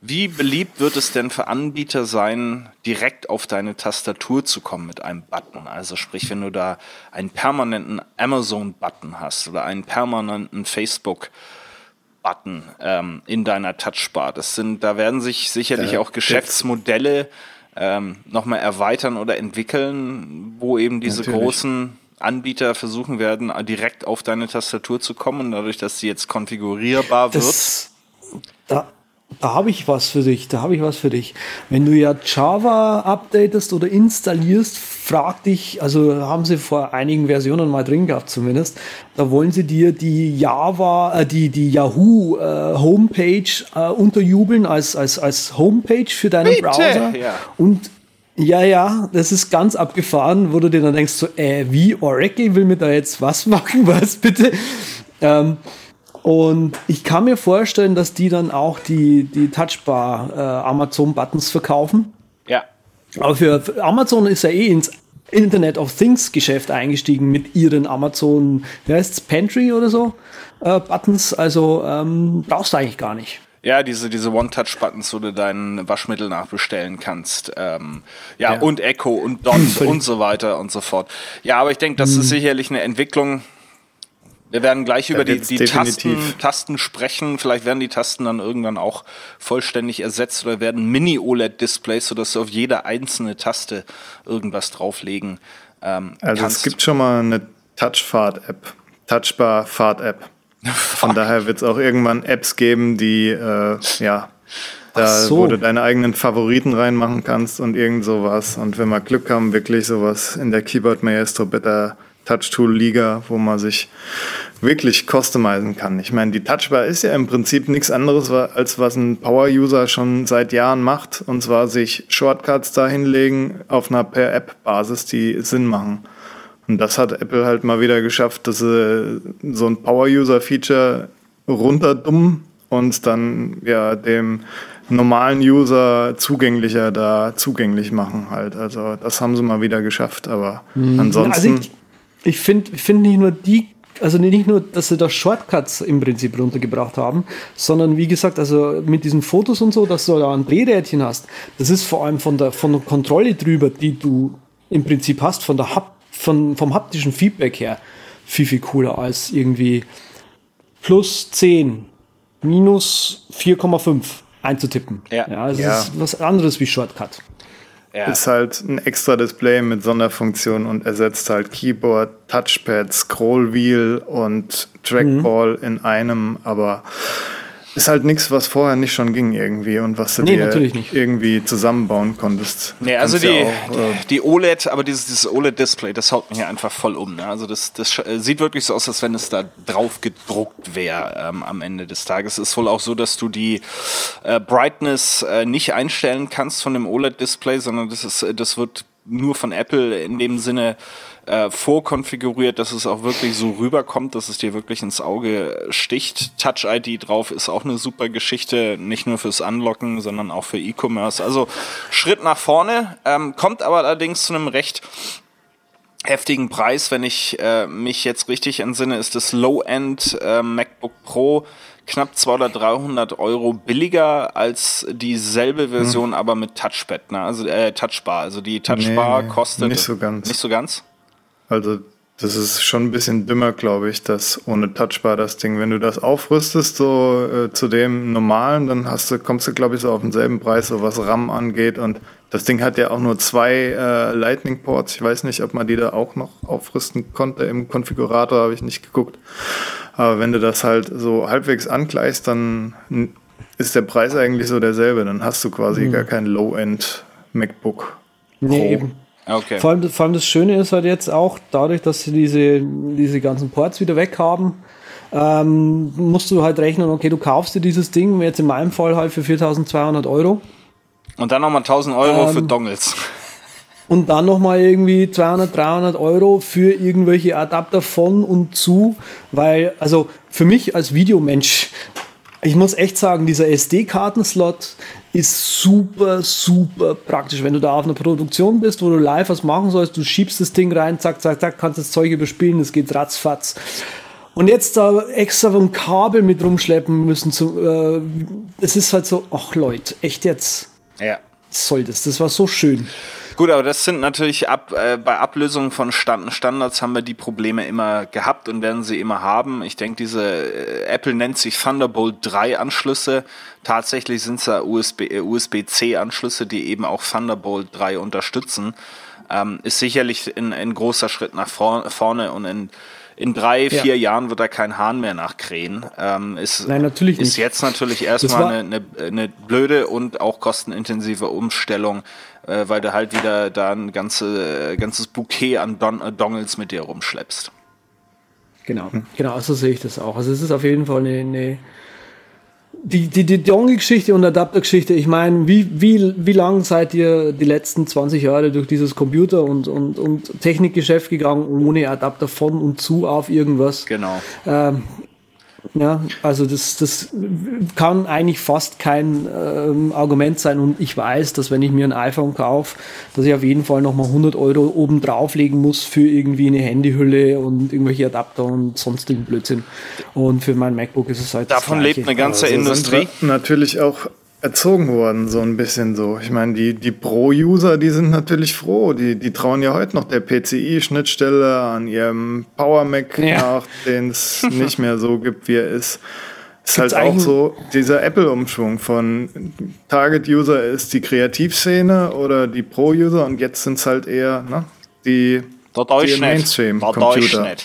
wie beliebt wird es denn für Anbieter sein, direkt auf deine Tastatur zu kommen mit einem Button? Also sprich, wenn du da einen permanenten Amazon-Button hast oder einen permanenten Facebook-Button ähm, in deiner Touchbar. Das sind, da werden sich sicherlich auch Geschäftsmodelle ähm, nochmal erweitern oder entwickeln, wo eben diese Natürlich. großen Anbieter versuchen werden, direkt auf deine Tastatur zu kommen und dadurch, dass sie jetzt konfigurierbar das, wird. Da, da habe ich was für dich, da habe ich was für dich. Wenn du ja Java updatest oder installierst, frag dich, also haben sie vor einigen Versionen mal drin gehabt zumindest, da wollen sie dir die Java, äh, die, die Yahoo äh, Homepage äh, unterjubeln als, als, als Homepage für deinen Bitte, Browser. Ja. Und ja, ja, das ist ganz abgefahren, wo du dir dann denkst, so, äh, wie Oracle will mir da jetzt was machen, was bitte? Ähm, und ich kann mir vorstellen, dass die dann auch die, die Touchbar äh, Amazon-Buttons verkaufen. Ja. Aber für, für Amazon ist ja eh ins Internet of Things Geschäft eingestiegen mit ihren Amazon, wie heißt's, Pantry oder so, äh, Buttons. Also ähm, brauchst du eigentlich gar nicht. Ja, diese, diese One-Touch-Buttons, wo du dein Waschmittel nachbestellen kannst. Ähm, ja, ja, und Echo und Dot und so weiter und so fort. Ja, aber ich denke, das ist mhm. sicherlich eine Entwicklung, wir werden gleich da über die, die Tasten, Tasten sprechen. Vielleicht werden die Tasten dann irgendwann auch vollständig ersetzt oder werden Mini-OLED-Displays, sodass du auf jede einzelne Taste irgendwas drauflegen ähm, Also kannst. es gibt schon mal eine Touchfahrt-App, Touchbar-Fahrt-App. Von daher wird es auch irgendwann Apps geben, die äh, ja da, so. wo du deine eigenen Favoriten reinmachen kannst und irgend sowas. Und wenn wir Glück haben, wirklich sowas in der Keyboard Maestro Better Touch Tool Liga, wo man sich wirklich customizen kann. Ich meine, die Touchbar ist ja im Prinzip nichts anderes, als was ein Power-User schon seit Jahren macht, und zwar sich Shortcuts da hinlegen auf einer Per-App-Basis, die Sinn machen. Und das hat Apple halt mal wieder geschafft, dass sie so ein Power-User-Feature runterdummen und dann ja dem normalen User zugänglicher da zugänglich machen halt. Also das haben sie mal wieder geschafft, aber mhm. ansonsten. Also ich finde ich find nicht nur die, also nicht nur, dass sie da Shortcuts im Prinzip runtergebracht haben, sondern wie gesagt, also mit diesen Fotos und so, dass du da ein Drehrädchen hast, das ist vor allem von der, von der Kontrolle drüber, die du im Prinzip hast, von der Hap von, vom haptischen Feedback her, viel, viel cooler als irgendwie plus 10, minus 4,5 einzutippen. Ja, ja also ja. ist was anderes wie Shortcut. Ja. Ist halt ein extra Display mit Sonderfunktion und ersetzt halt Keyboard, Touchpad, Scrollwheel und Trackball mhm. in einem, aber ist halt nichts, was vorher nicht schon ging irgendwie und was du nee, dir irgendwie zusammenbauen konntest. Nee, also die, ja auch, äh die, OLED, aber dieses, dieses OLED-Display, das haut mir hier einfach voll um. Ne? Also das, das sieht wirklich so aus, als wenn es da drauf gedruckt wäre ähm, am Ende des Tages. Es ist wohl auch so, dass du die äh, Brightness äh, nicht einstellen kannst von dem OLED-Display, sondern das, ist, das wird nur von Apple in dem Sinne äh, vorkonfiguriert, dass es auch wirklich so rüberkommt, dass es dir wirklich ins Auge sticht. Touch ID drauf ist auch eine super Geschichte, nicht nur fürs Unlocken, sondern auch für E-Commerce. Also Schritt nach vorne, ähm, kommt aber allerdings zu einem recht heftigen Preis, wenn ich äh, mich jetzt richtig entsinne, ist das Low-End äh, MacBook Pro knapp 200 oder 300 Euro billiger als dieselbe Version, hm. aber mit Touchpad, ne? also äh, Touchbar. Also die Touchbar nee, kostet nicht so ganz. Nicht so ganz. Also das ist schon ein bisschen dümmer, glaube ich, dass ohne Touchbar das Ding, wenn du das aufrüstest so äh, zu dem normalen, dann hast du, kommst du, glaube ich, so auf denselben Preis, so was RAM angeht. Und das Ding hat ja auch nur zwei äh, Lightning Ports. Ich weiß nicht, ob man die da auch noch aufrüsten konnte im Konfigurator, habe ich nicht geguckt. Aber wenn du das halt so halbwegs angleichst, dann ist der Preis eigentlich so derselbe. Dann hast du quasi mhm. gar kein Low-End MacBook. Pro. Nee, eben. Okay. Vor allem, vor allem das Schöne ist halt jetzt auch, dadurch, dass sie diese, diese ganzen Ports wieder weg haben, ähm, musst du halt rechnen, okay, du kaufst dir dieses Ding, jetzt in meinem Fall halt für 4200 Euro. Und dann nochmal 1000 Euro ähm, für Dongles. und dann nochmal irgendwie 200, 300 Euro für irgendwelche Adapter von und zu, weil, also für mich als Videomensch, ich muss echt sagen, dieser SD-Kartenslot ist super, super praktisch. Wenn du da auf einer Produktion bist, wo du live was machen sollst, du schiebst das Ding rein, zack, zack, zack, kannst das Zeug überspielen, es geht ratzfatz. Und jetzt da extra ein Kabel mit rumschleppen müssen, zu, äh, das ist halt so, ach Leute, echt jetzt? Ja. soll das? Das war so schön. Gut, aber das sind natürlich ab, äh, bei Ablösung von Stand Standards haben wir die Probleme immer gehabt und werden sie immer haben. Ich denke, diese äh, Apple nennt sich Thunderbolt 3 Anschlüsse. Tatsächlich sind es ja USB, äh, USB-C Anschlüsse, die eben auch Thunderbolt 3 unterstützen. Ähm, ist sicherlich ein, ein großer Schritt nach vor, vorne und in in drei, ja. vier Jahren wird da kein Hahn mehr nachkrähen. Ähm, ist, Nein, natürlich ist nicht. jetzt natürlich erstmal eine, eine, eine blöde und auch kostenintensive Umstellung, äh, weil du halt wieder da ein ganze, ganzes Bouquet an Don äh, Dongles mit dir rumschleppst. Genau, hm. genau, so sehe ich das auch. Also es ist auf jeden Fall eine, eine die, die, die Dongle-Geschichte und Adapter-Geschichte, ich meine, wie, wie, wie lang seid ihr die letzten 20 Jahre durch dieses Computer- und, und, und Technikgeschäft gegangen, ohne Adapter von und zu auf irgendwas? Genau. Ähm, ja, also das, das kann eigentlich fast kein ähm, Argument sein und ich weiß, dass wenn ich mir ein iPhone kaufe, dass ich auf jeden Fall nochmal 100 Euro oben drauflegen muss für irgendwie eine Handyhülle und irgendwelche Adapter und sonstigen Blödsinn. Und für mein MacBook ist es halt Davon lebt eine ganze also Industrie. Natürlich auch erzogen worden, so ein bisschen so. Ich meine, die, die Pro-User, die sind natürlich froh. Die, die trauen ja heute noch der PCI-Schnittstelle an ihrem Power Mac ja. nach, den es nicht mehr so gibt, wie er ist. Ist halt auch so dieser Apple-Umschwung von Target-User ist die Kreativszene oder die Pro-User und jetzt sind es halt eher ne, die, die Mainstream-Computer.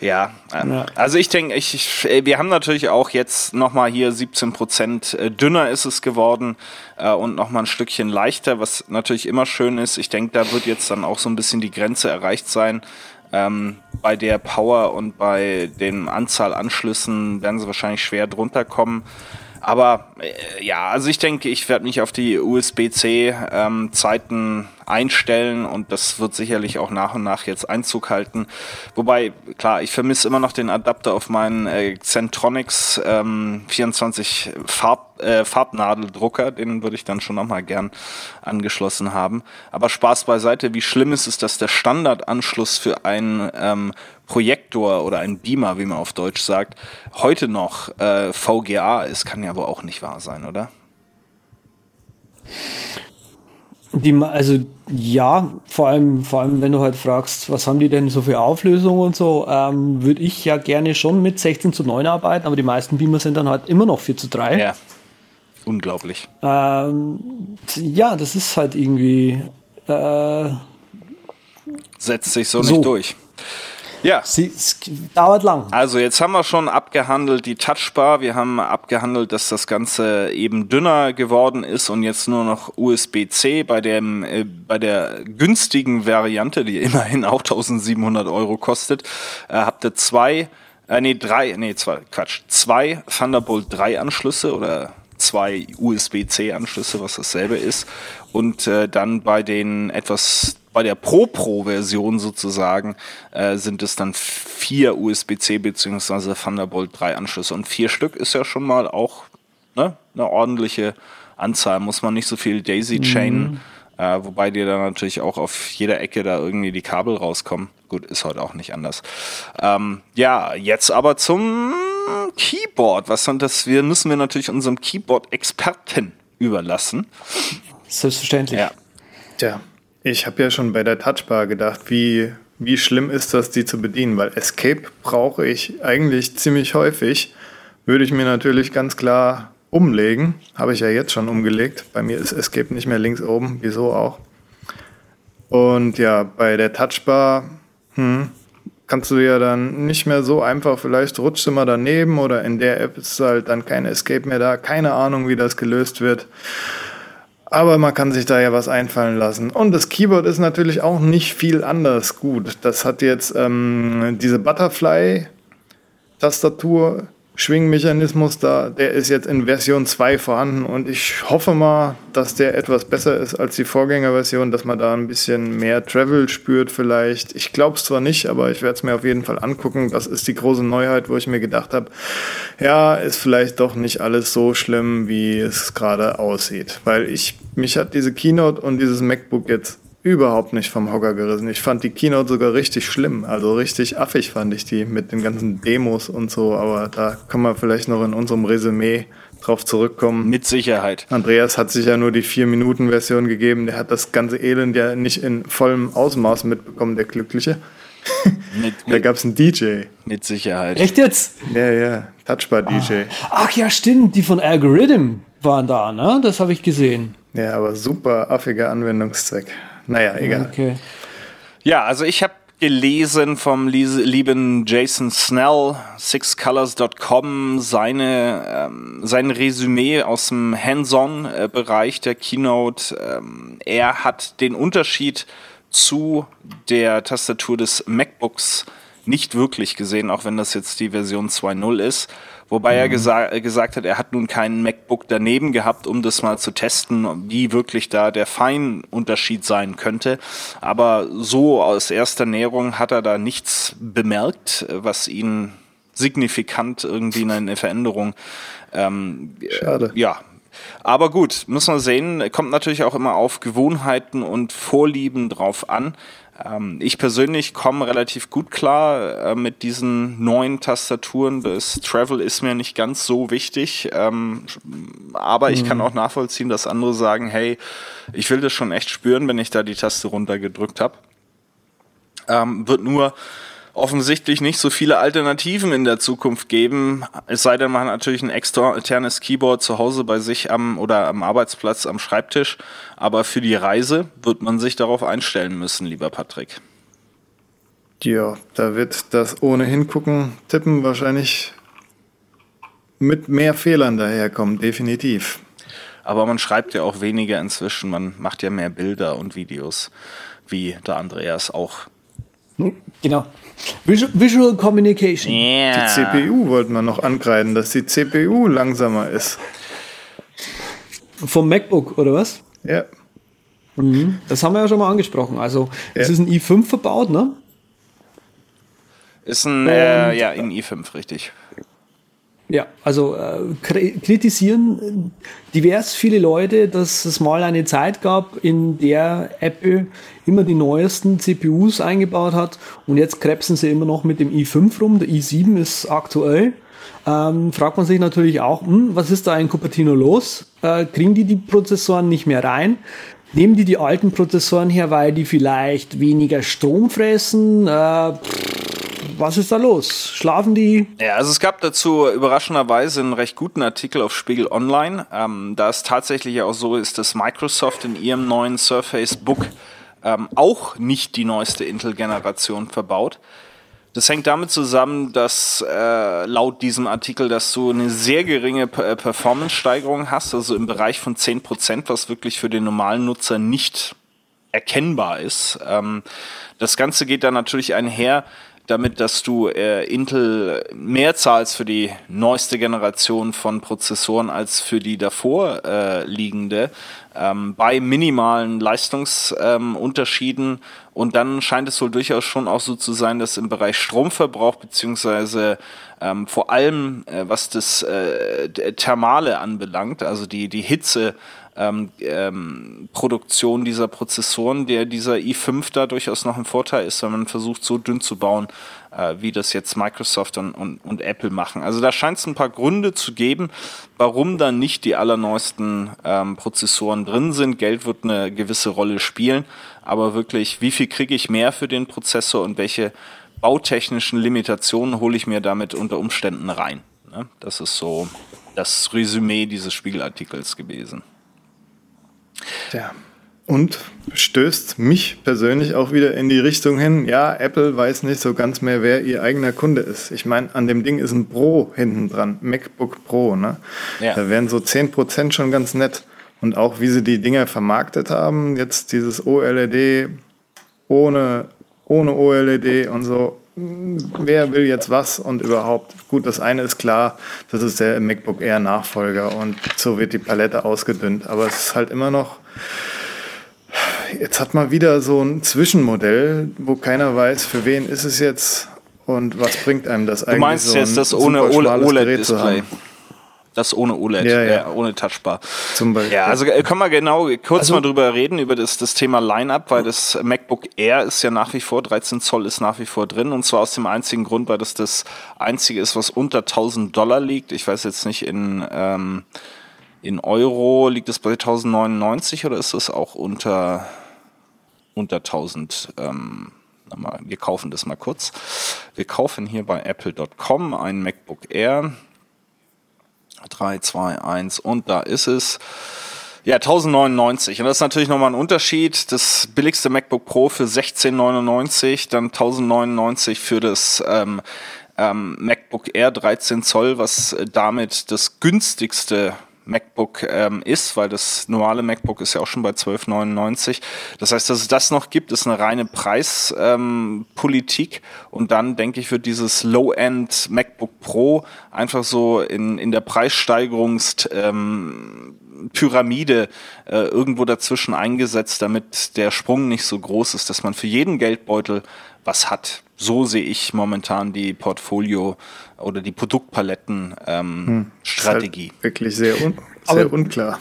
Ja, äh, ja. also ich denke, ich, ich, äh, wir haben natürlich auch jetzt nochmal hier 17 Prozent äh, dünner ist es geworden äh, und nochmal ein Stückchen leichter, was natürlich immer schön ist. Ich denke, da wird jetzt dann auch so ein bisschen die Grenze erreicht sein. Ähm, bei der Power und bei den Anzahl Anschlüssen werden sie wahrscheinlich schwer drunter kommen. Aber äh, ja, also ich denke, ich werde mich auf die USB-C-Zeiten ähm, einstellen und das wird sicherlich auch nach und nach jetzt Einzug halten. Wobei, klar, ich vermisse immer noch den Adapter auf meinen äh, Centronics ähm, 24 Farb, äh, Farbnadeldrucker, den würde ich dann schon nochmal gern angeschlossen haben. Aber Spaß beiseite, wie schlimm ist es, dass der Standardanschluss für einen ähm, Projektor oder ein Beamer, wie man auf Deutsch sagt, heute noch äh, VGA ist, kann ja wohl auch nicht wahr sein, oder? Die, also ja, vor allem, vor allem, wenn du halt fragst, was haben die denn so für Auflösung und so, ähm, würde ich ja gerne schon mit 16 zu 9 arbeiten, aber die meisten Beamer sind dann halt immer noch 4 zu 3. Ja. Unglaublich. Ähm, ja, das ist halt irgendwie. Äh, Setzt sich so, so. nicht durch. Ja. Sie, es dauert lang. Also jetzt haben wir schon abgehandelt die Touchbar. Wir haben abgehandelt, dass das Ganze eben dünner geworden ist und jetzt nur noch USB-C bei dem äh, bei der günstigen Variante, die immerhin auch 1700 Euro kostet, äh, habt ihr zwei, äh, nee drei, nee zwei, Quatsch, zwei Thunderbolt 3 Anschlüsse oder zwei USB-C Anschlüsse, was dasselbe ist und äh, dann bei den etwas bei der Pro Pro Version sozusagen äh, sind es dann vier USB-C bzw. Thunderbolt 3 Anschlüsse und vier Stück ist ja schon mal auch ne, eine ordentliche Anzahl. Muss man nicht so viel Daisy Chain, mhm. äh, wobei dir dann natürlich auch auf jeder Ecke da irgendwie die Kabel rauskommen. Gut, ist heute auch nicht anders. Ähm, ja, jetzt aber zum Keyboard. Was sind das? Wir müssen wir natürlich unserem Keyboard-Experten überlassen. Selbstverständlich. Ja. Tja, ich habe ja schon bei der Touchbar gedacht, wie, wie schlimm ist das, die zu bedienen, weil Escape brauche ich eigentlich ziemlich häufig. Würde ich mir natürlich ganz klar umlegen. Habe ich ja jetzt schon umgelegt. Bei mir ist Escape nicht mehr links oben, wieso auch. Und ja, bei der Touchbar hm, kannst du ja dann nicht mehr so einfach, vielleicht rutscht du mal daneben oder in der App ist halt dann kein Escape mehr da. Keine Ahnung, wie das gelöst wird. Aber man kann sich da ja was einfallen lassen. Und das Keyboard ist natürlich auch nicht viel anders gut. Das hat jetzt ähm, diese Butterfly-Tastatur, Schwingmechanismus da, der ist jetzt in Version 2 vorhanden und ich hoffe mal, dass der etwas besser ist als die Vorgängerversion, dass man da ein bisschen mehr Travel spürt vielleicht. Ich glaube es zwar nicht, aber ich werde es mir auf jeden Fall angucken. Das ist die große Neuheit, wo ich mir gedacht habe, ja, ist vielleicht doch nicht alles so schlimm, wie es gerade aussieht. Weil ich, mich hat diese Keynote und dieses MacBook jetzt überhaupt nicht vom Hocker gerissen. Ich fand die Keynote sogar richtig schlimm. Also richtig affig fand ich die mit den ganzen Demos und so. Aber da kann man vielleicht noch in unserem Resümee drauf zurückkommen. Mit Sicherheit. Andreas hat sich ja nur die 4-Minuten-Version gegeben. Der hat das ganze Elend ja nicht in vollem Ausmaß mitbekommen, der Glückliche. Mit, da gab es einen DJ. Mit Sicherheit. Echt jetzt? Ja, ja. Touchbar-DJ. Ah. Ach ja, stimmt. Die von Algorithm waren da, ne? Das habe ich gesehen. Ja, aber super affiger Anwendungszweck. Naja, egal. Okay. Ja, also ich habe gelesen vom lieben Jason Snell, sixcolors.com, seine, ähm, sein Resümee aus dem Hands-on-Bereich der Keynote. Ähm, er hat den Unterschied zu der Tastatur des MacBooks nicht wirklich gesehen, auch wenn das jetzt die Version 2.0 ist. Wobei mhm. er gesa gesagt hat, er hat nun keinen MacBook daneben gehabt, um das mal zu testen, wie wirklich da der Feinunterschied sein könnte. Aber so aus erster Näherung hat er da nichts bemerkt, was ihn signifikant irgendwie in eine Veränderung. Ähm, Schade. Ja, aber gut, muss man sehen, kommt natürlich auch immer auf Gewohnheiten und Vorlieben drauf an. Ähm, ich persönlich komme relativ gut klar äh, mit diesen neuen Tastaturen. Das Travel ist mir nicht ganz so wichtig, ähm, aber ich kann mhm. auch nachvollziehen, dass andere sagen, hey, ich will das schon echt spüren, wenn ich da die Taste runtergedrückt habe. Ähm, wird nur offensichtlich nicht so viele Alternativen in der Zukunft geben. Es sei denn, man hat natürlich ein externes Keyboard zu Hause bei sich am oder am Arbeitsplatz am Schreibtisch. Aber für die Reise wird man sich darauf einstellen müssen, lieber Patrick. Ja, da wird das ohne hingucken, tippen wahrscheinlich mit mehr Fehlern daherkommen, definitiv. Aber man schreibt ja auch weniger inzwischen, man macht ja mehr Bilder und Videos, wie der Andreas auch. Genau. Visual, Visual Communication. Yeah. Die CPU wollten wir noch ankreiden, dass die CPU langsamer ist. Vom MacBook, oder was? Ja. Mhm. Das haben wir ja schon mal angesprochen. Also, ja. es ist ein i5 verbaut, ne? Ist ein, äh, ja, in i5, richtig. Ja, also äh, kritisieren divers viele Leute, dass es mal eine Zeit gab, in der Apple immer die neuesten CPUs eingebaut hat und jetzt krebsen sie immer noch mit dem i5 rum. Der i7 ist aktuell. Ähm, fragt man sich natürlich auch, hm, was ist da in Cupertino los? Äh, kriegen die die Prozessoren nicht mehr rein? Nehmen die die alten Prozessoren her, weil die vielleicht weniger Strom fressen? Äh, was ist da los? Schlafen die? Ja, also es gab dazu überraschenderweise einen recht guten Artikel auf Spiegel Online. Ähm, da es tatsächlich auch so ist, dass Microsoft in ihrem neuen Surface Book ähm, auch nicht die neueste Intel-Generation verbaut. Das hängt damit zusammen, dass äh, laut diesem Artikel, dass du eine sehr geringe äh, Performance-Steigerung hast, also im Bereich von 10%, was wirklich für den normalen Nutzer nicht erkennbar ist. Ähm, das Ganze geht dann natürlich einher damit, dass du äh, Intel mehr zahlst für die neueste Generation von Prozessoren als für die davor äh, liegende, ähm, bei minimalen Leistungsunterschieden. Ähm, und dann scheint es wohl durchaus schon auch so zu sein, dass im Bereich Stromverbrauch beziehungsweise ähm, vor allem äh, was das äh, Thermale anbelangt, also die, die Hitze, ähm, ähm, Produktion dieser Prozessoren, der dieser i5 da durchaus noch ein Vorteil ist, wenn man versucht, so dünn zu bauen, äh, wie das jetzt Microsoft und, und, und Apple machen. Also da scheint es ein paar Gründe zu geben, warum dann nicht die allerneuesten ähm, Prozessoren drin sind. Geld wird eine gewisse Rolle spielen, aber wirklich, wie viel kriege ich mehr für den Prozessor und welche bautechnischen Limitationen hole ich mir damit unter Umständen rein? Ne? Das ist so das Resümee dieses Spiegelartikels gewesen. Ja. Und stößt mich persönlich auch wieder in die Richtung hin, ja, Apple weiß nicht so ganz mehr, wer ihr eigener Kunde ist. Ich meine, an dem Ding ist ein Pro hinten dran, MacBook Pro, ne? Ja. Da wären so 10% schon ganz nett. Und auch wie sie die Dinger vermarktet haben, jetzt dieses OLED ohne, ohne OLED und so, wer will jetzt was und überhaupt. Gut, das eine ist klar, das ist der MacBook Air Nachfolger und so wird die Palette ausgedünnt. Aber es ist halt immer noch, jetzt hat man wieder so ein Zwischenmodell, wo keiner weiß, für wen ist es jetzt und was bringt einem das eigentlich? Du meinst so jetzt das ohne OLED-Display? Das ohne OLED, ja, ja. Äh, ohne Touchbar. Zum Beispiel. Ja, also äh, können wir genau kurz also, mal drüber reden, über das, das Thema Line-Up, weil das MacBook Air ist ja nach wie vor, 13 Zoll ist nach wie vor drin und zwar aus dem einzigen Grund, weil das das einzige ist, was unter 1000 Dollar liegt. Ich weiß jetzt nicht in, ähm, in Euro, liegt es bei 1099 oder ist es auch unter, unter 1000 ähm, wir kaufen das mal kurz. Wir kaufen hier bei apple.com ein MacBook Air 3, 2, 1 und da ist es. Ja, 1099. Und das ist natürlich nochmal ein Unterschied. Das billigste MacBook Pro für 1699, dann 1099 für das ähm, ähm, MacBook Air 13 Zoll, was damit das günstigste MacBook ähm, ist, weil das normale MacBook ist ja auch schon bei 12,99. Das heißt, dass es das noch gibt, ist eine reine Preispolitik. Ähm, und dann denke ich, wird dieses Low-End MacBook Pro einfach so in, in der Preissteigerungspyramide ähm, äh, irgendwo dazwischen eingesetzt, damit der Sprung nicht so groß ist, dass man für jeden Geldbeutel was hat. So sehe ich momentan die Portfolio oder die Produktpaletten-Strategie. Ähm, hm. halt wirklich sehr, un sehr Aber unklar.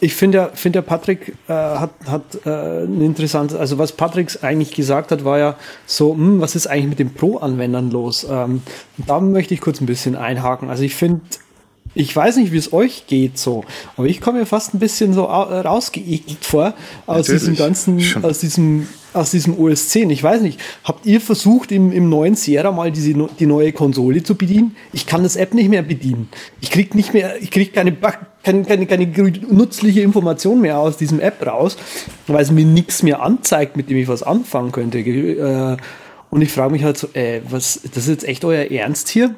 Ich finde, find der Patrick äh, hat, hat äh, ein interessantes, also was Patrick eigentlich gesagt hat, war ja so, hm, was ist eigentlich mit den Pro-Anwendern los? Ähm, da möchte ich kurz ein bisschen einhaken. Also ich finde, ich weiß nicht, wie es euch geht so, aber ich komme mir fast ein bisschen so rausgeekelt vor aus Natürlich. diesem ganzen, Schon. aus diesem aus diesem OS 10. Ich weiß nicht, habt ihr versucht, im, im neuen Sierra mal diese, die neue Konsole zu bedienen? Ich kann das App nicht mehr bedienen. Ich krieg nicht mehr, ich krieg keine, keine, keine, keine nützliche Information mehr aus diesem App raus, weil es mir nichts mehr anzeigt, mit dem ich was anfangen könnte. Äh, und ich frage mich halt so, äh, was, das ist jetzt echt euer Ernst hier?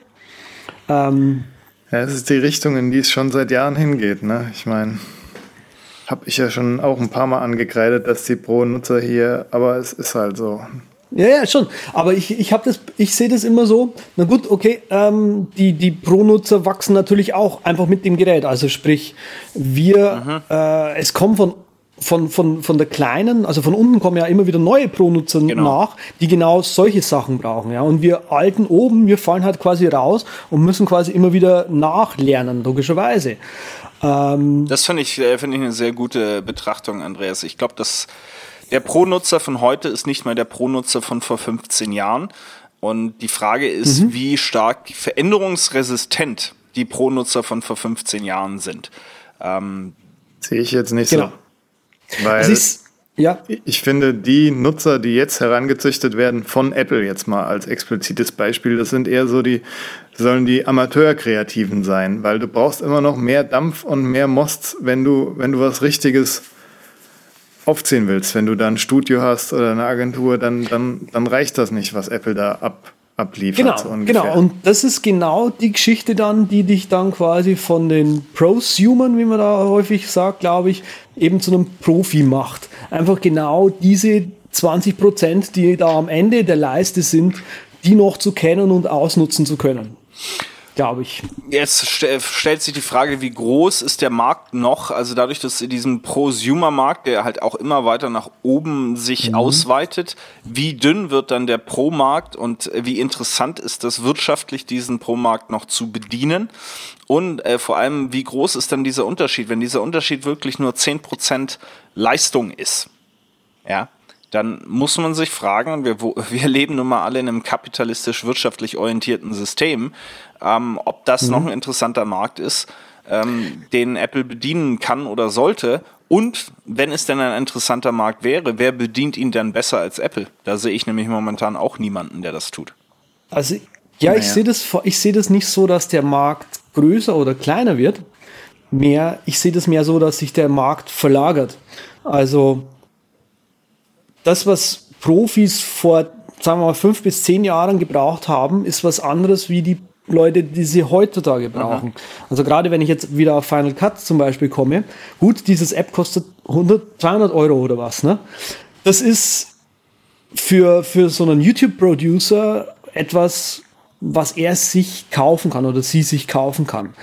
Ähm, ja, es ist die Richtung, in die es schon seit Jahren hingeht. Ne? Ich meine, habe ich ja schon auch ein paar Mal angekreidet, dass die Pro-Nutzer hier, aber es ist halt so. Ja, ja, schon. Aber ich, ich habe das, ich sehe das immer so. Na gut, okay, ähm, die, die Pro-Nutzer wachsen natürlich auch einfach mit dem Gerät. Also sprich, wir, äh, es kommen von von, von, von der kleinen, also von unten kommen ja immer wieder neue Pro-Nutzer genau. nach, die genau solche Sachen brauchen. Ja. Und wir alten oben, wir fallen halt quasi raus und müssen quasi immer wieder nachlernen, logischerweise. Ähm, das finde ich, äh, finde ich eine sehr gute Betrachtung, Andreas. Ich glaube, dass der Pro-Nutzer von heute ist nicht mehr der Pro-Nutzer von vor 15 Jahren. Und die Frage ist, mhm. wie stark veränderungsresistent die Pro-Nutzer von vor 15 Jahren sind. Ähm, Sehe ich jetzt nicht genau. so. Weil ist, ja. ich finde, die Nutzer, die jetzt herangezüchtet werden von Apple jetzt mal als explizites Beispiel, das sind eher so die sollen die Amateurkreativen sein, weil du brauchst immer noch mehr Dampf und mehr Most, wenn du, wenn du was Richtiges aufziehen willst. Wenn du da ein Studio hast oder eine Agentur, dann, dann, dann reicht das nicht, was Apple da ab, abliefert. Genau, so genau. Und das ist genau die Geschichte dann, die dich dann quasi von den Prosumern, wie man da häufig sagt, glaube ich, eben zu einem Profi macht. Einfach genau diese 20 Prozent, die da am Ende der Leiste sind, die noch zu kennen und ausnutzen zu können glaube ich. Jetzt st stellt sich die Frage, wie groß ist der Markt noch? Also dadurch, dass in diesem Prosumer-Markt, der halt auch immer weiter nach oben sich mhm. ausweitet, wie dünn wird dann der Pro-Markt und wie interessant ist das wirtschaftlich, diesen Pro-Markt noch zu bedienen? Und äh, vor allem, wie groß ist dann dieser Unterschied, wenn dieser Unterschied wirklich nur zehn Prozent Leistung ist? Ja, dann muss man sich fragen, wir, wir leben nun mal alle in einem kapitalistisch-wirtschaftlich orientierten System, ähm, ob das mhm. noch ein interessanter Markt ist, ähm, den Apple bedienen kann oder sollte. Und wenn es denn ein interessanter Markt wäre, wer bedient ihn denn besser als Apple? Da sehe ich nämlich momentan auch niemanden, der das tut. Also ja, naja. ich sehe das, ich sehe das nicht so, dass der Markt größer oder kleiner wird. Mehr, ich sehe das mehr so, dass sich der Markt verlagert. Also das, was Profis vor, sagen wir mal, fünf bis zehn Jahren gebraucht haben, ist was anderes wie die Leute, die sie heutzutage brauchen. Aha. Also gerade wenn ich jetzt wieder auf Final Cut zum Beispiel komme, gut, dieses App kostet 100, 200 Euro oder was, ne? Das ist für, für so einen YouTube-Producer etwas, was er sich kaufen kann oder sie sich kaufen kann.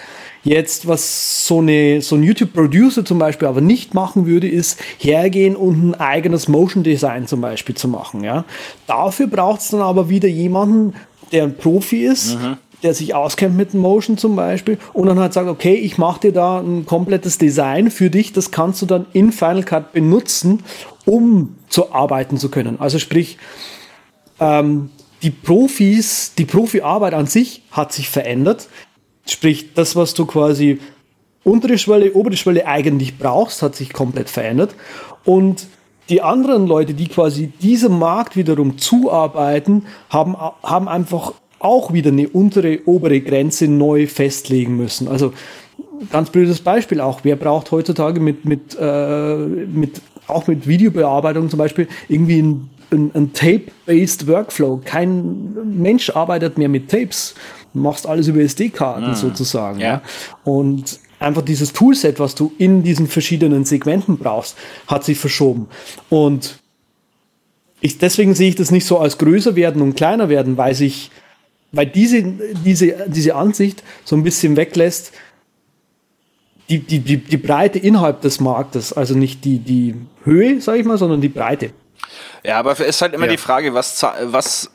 Jetzt, was so, eine, so ein YouTube-Producer zum Beispiel aber nicht machen würde, ist hergehen und ein eigenes Motion Design zum Beispiel zu machen. Ja? Dafür braucht es dann aber wieder jemanden, der ein Profi ist, mhm. der sich auskennt mit Motion zum Beispiel und dann halt sagt, okay, ich mache dir da ein komplettes Design für dich, das kannst du dann in Final Cut benutzen, um zu arbeiten zu können. Also sprich, ähm, die Profis, die Profi-Arbeit an sich hat sich verändert. Sprich, das, was du quasi untere Schwelle, obere Schwelle eigentlich brauchst, hat sich komplett verändert. Und die anderen Leute, die quasi diesem Markt wiederum zuarbeiten, haben, haben einfach auch wieder eine untere, obere Grenze neu festlegen müssen. Also ganz blödes Beispiel auch. Wer braucht heutzutage mit, mit, äh, mit auch mit Videobearbeitung zum Beispiel irgendwie ein, ein, ein Tape-based Workflow? Kein Mensch arbeitet mehr mit Tapes machst alles über SD-Karten mhm. sozusagen. Ja. ja. Und einfach dieses Toolset, was du in diesen verschiedenen Segmenten brauchst, hat sich verschoben. Und ich, deswegen sehe ich das nicht so als größer werden und kleiner werden, weil sich, weil diese, diese, diese Ansicht so ein bisschen weglässt, die, die, die, die Breite innerhalb des Marktes, also nicht die, die Höhe, sage ich mal, sondern die Breite. Ja, aber es ist halt immer ja. die Frage, was, was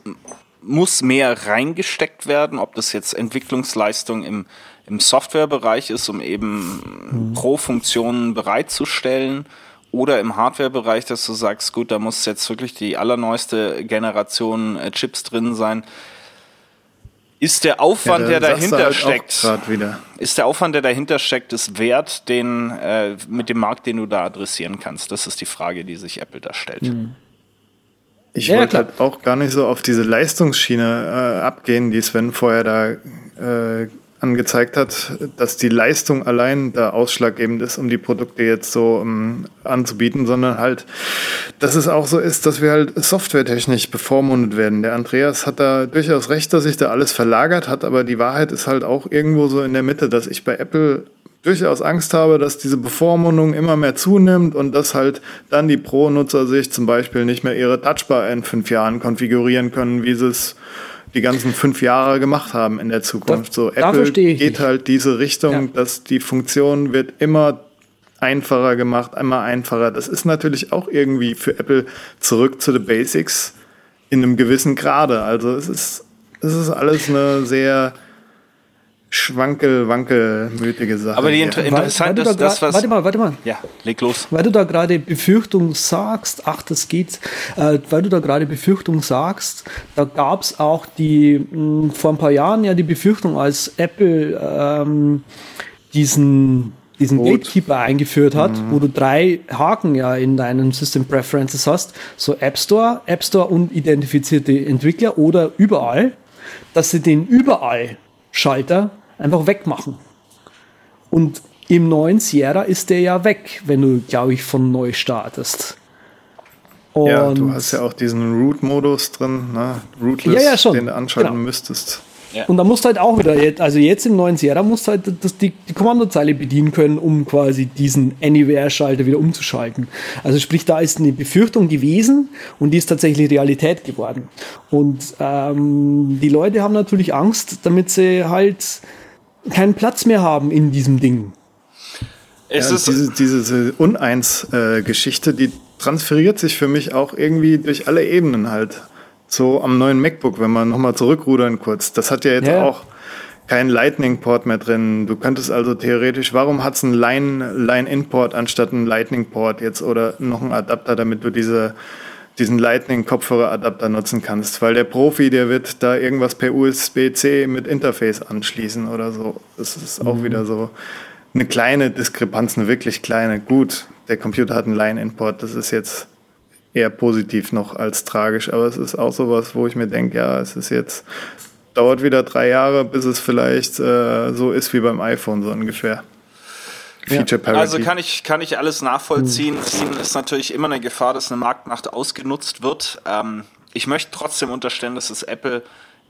muss mehr reingesteckt werden, ob das jetzt Entwicklungsleistung im, im Softwarebereich ist, um eben mhm. Pro-Funktionen bereitzustellen oder im Hardwarebereich, dass du sagst, gut, da muss jetzt wirklich die allerneueste Generation äh, Chips drin sein. Ist der Aufwand, ja, der dahinter halt steckt, ist der Aufwand, der dahinter steckt, es wert, den äh, mit dem Markt, den du da adressieren kannst? Das ist die Frage, die sich Apple da stellt. Mhm. Ich ja, wollte halt auch gar nicht so auf diese Leistungsschiene äh, abgehen, die Sven vorher da äh, angezeigt hat, dass die Leistung allein da ausschlaggebend ist, um die Produkte jetzt so um, ähm, anzubieten, sondern halt, dass es auch so ist, dass wir halt softwaretechnisch bevormundet werden. Der Andreas hat da durchaus recht, dass sich da alles verlagert hat, aber die Wahrheit ist halt auch irgendwo so in der Mitte, dass ich bei Apple durchaus Angst habe, dass diese Bevormundung immer mehr zunimmt und dass halt dann die Pro-Nutzer sich zum Beispiel nicht mehr ihre Touchbar in fünf Jahren konfigurieren können, wie sie es die ganzen fünf Jahre gemacht haben in der Zukunft. so Apple geht nicht. halt diese Richtung, ja. dass die Funktion wird immer einfacher gemacht, immer einfacher. Das ist natürlich auch irgendwie für Apple zurück zu den Basics in einem gewissen Grade. Also es ist, es ist alles eine sehr schwankel, wankelmütige Sache. Aber die inter interessant ist, da das, was... Warte mal, warte mal. Ja, leg los. Weil du da gerade Befürchtung sagst, ach, das geht, äh, weil du da gerade Befürchtung sagst, da gab es auch die, mh, hm, vor ein paar Jahren ja die Befürchtung, als Apple ähm, diesen diesen Rot. Gatekeeper eingeführt hat, mhm. wo du drei Haken ja in deinen System Preferences hast, so App Store, App Store und identifizierte Entwickler oder überall, dass sie den überall Schalter einfach wegmachen. Und im neuen Sierra ist der ja weg, wenn du, glaube ich, von neu startest. Und ja, du hast ja auch diesen Root-Modus drin, ne? Rootless, ja, ja, den du anschalten genau. müsstest. Ja. Und da musst du halt auch wieder, also jetzt im neuen Sierra musst du halt das, die, die Kommandozeile bedienen können, um quasi diesen Anywhere-Schalter wieder umzuschalten. Also sprich, da ist eine Befürchtung gewesen und die ist tatsächlich Realität geworden. Und ähm, die Leute haben natürlich Angst, damit sie halt keinen Platz mehr haben in diesem Ding. Es ja, ist diese, diese Uneins-Geschichte, äh, die transferiert sich für mich auch irgendwie durch alle Ebenen halt. So am neuen MacBook, wenn man nochmal zurückrudern kurz. Das hat ja jetzt ja. auch keinen Lightning-Port mehr drin. Du könntest also theoretisch, warum hat es einen Line-In-Port anstatt einen Lightning-Port jetzt oder noch einen Adapter, damit du diese diesen Lightning-Kopfhörer-Adapter nutzen kannst, weil der Profi, der wird da irgendwas per USB-C mit Interface anschließen oder so. Das ist auch mhm. wieder so eine kleine Diskrepanz, eine wirklich kleine. Gut, der Computer hat einen Line-Import, das ist jetzt eher positiv noch als tragisch, aber es ist auch sowas, wo ich mir denke, ja, es ist jetzt, dauert wieder drei Jahre, bis es vielleicht äh, so ist wie beim iPhone so ungefähr. Feature Parity. Also kann ich, kann ich alles nachvollziehen. Es mhm. ist natürlich immer eine Gefahr, dass eine Marktmacht ausgenutzt wird. Ähm, ich möchte trotzdem unterstellen, dass es Apple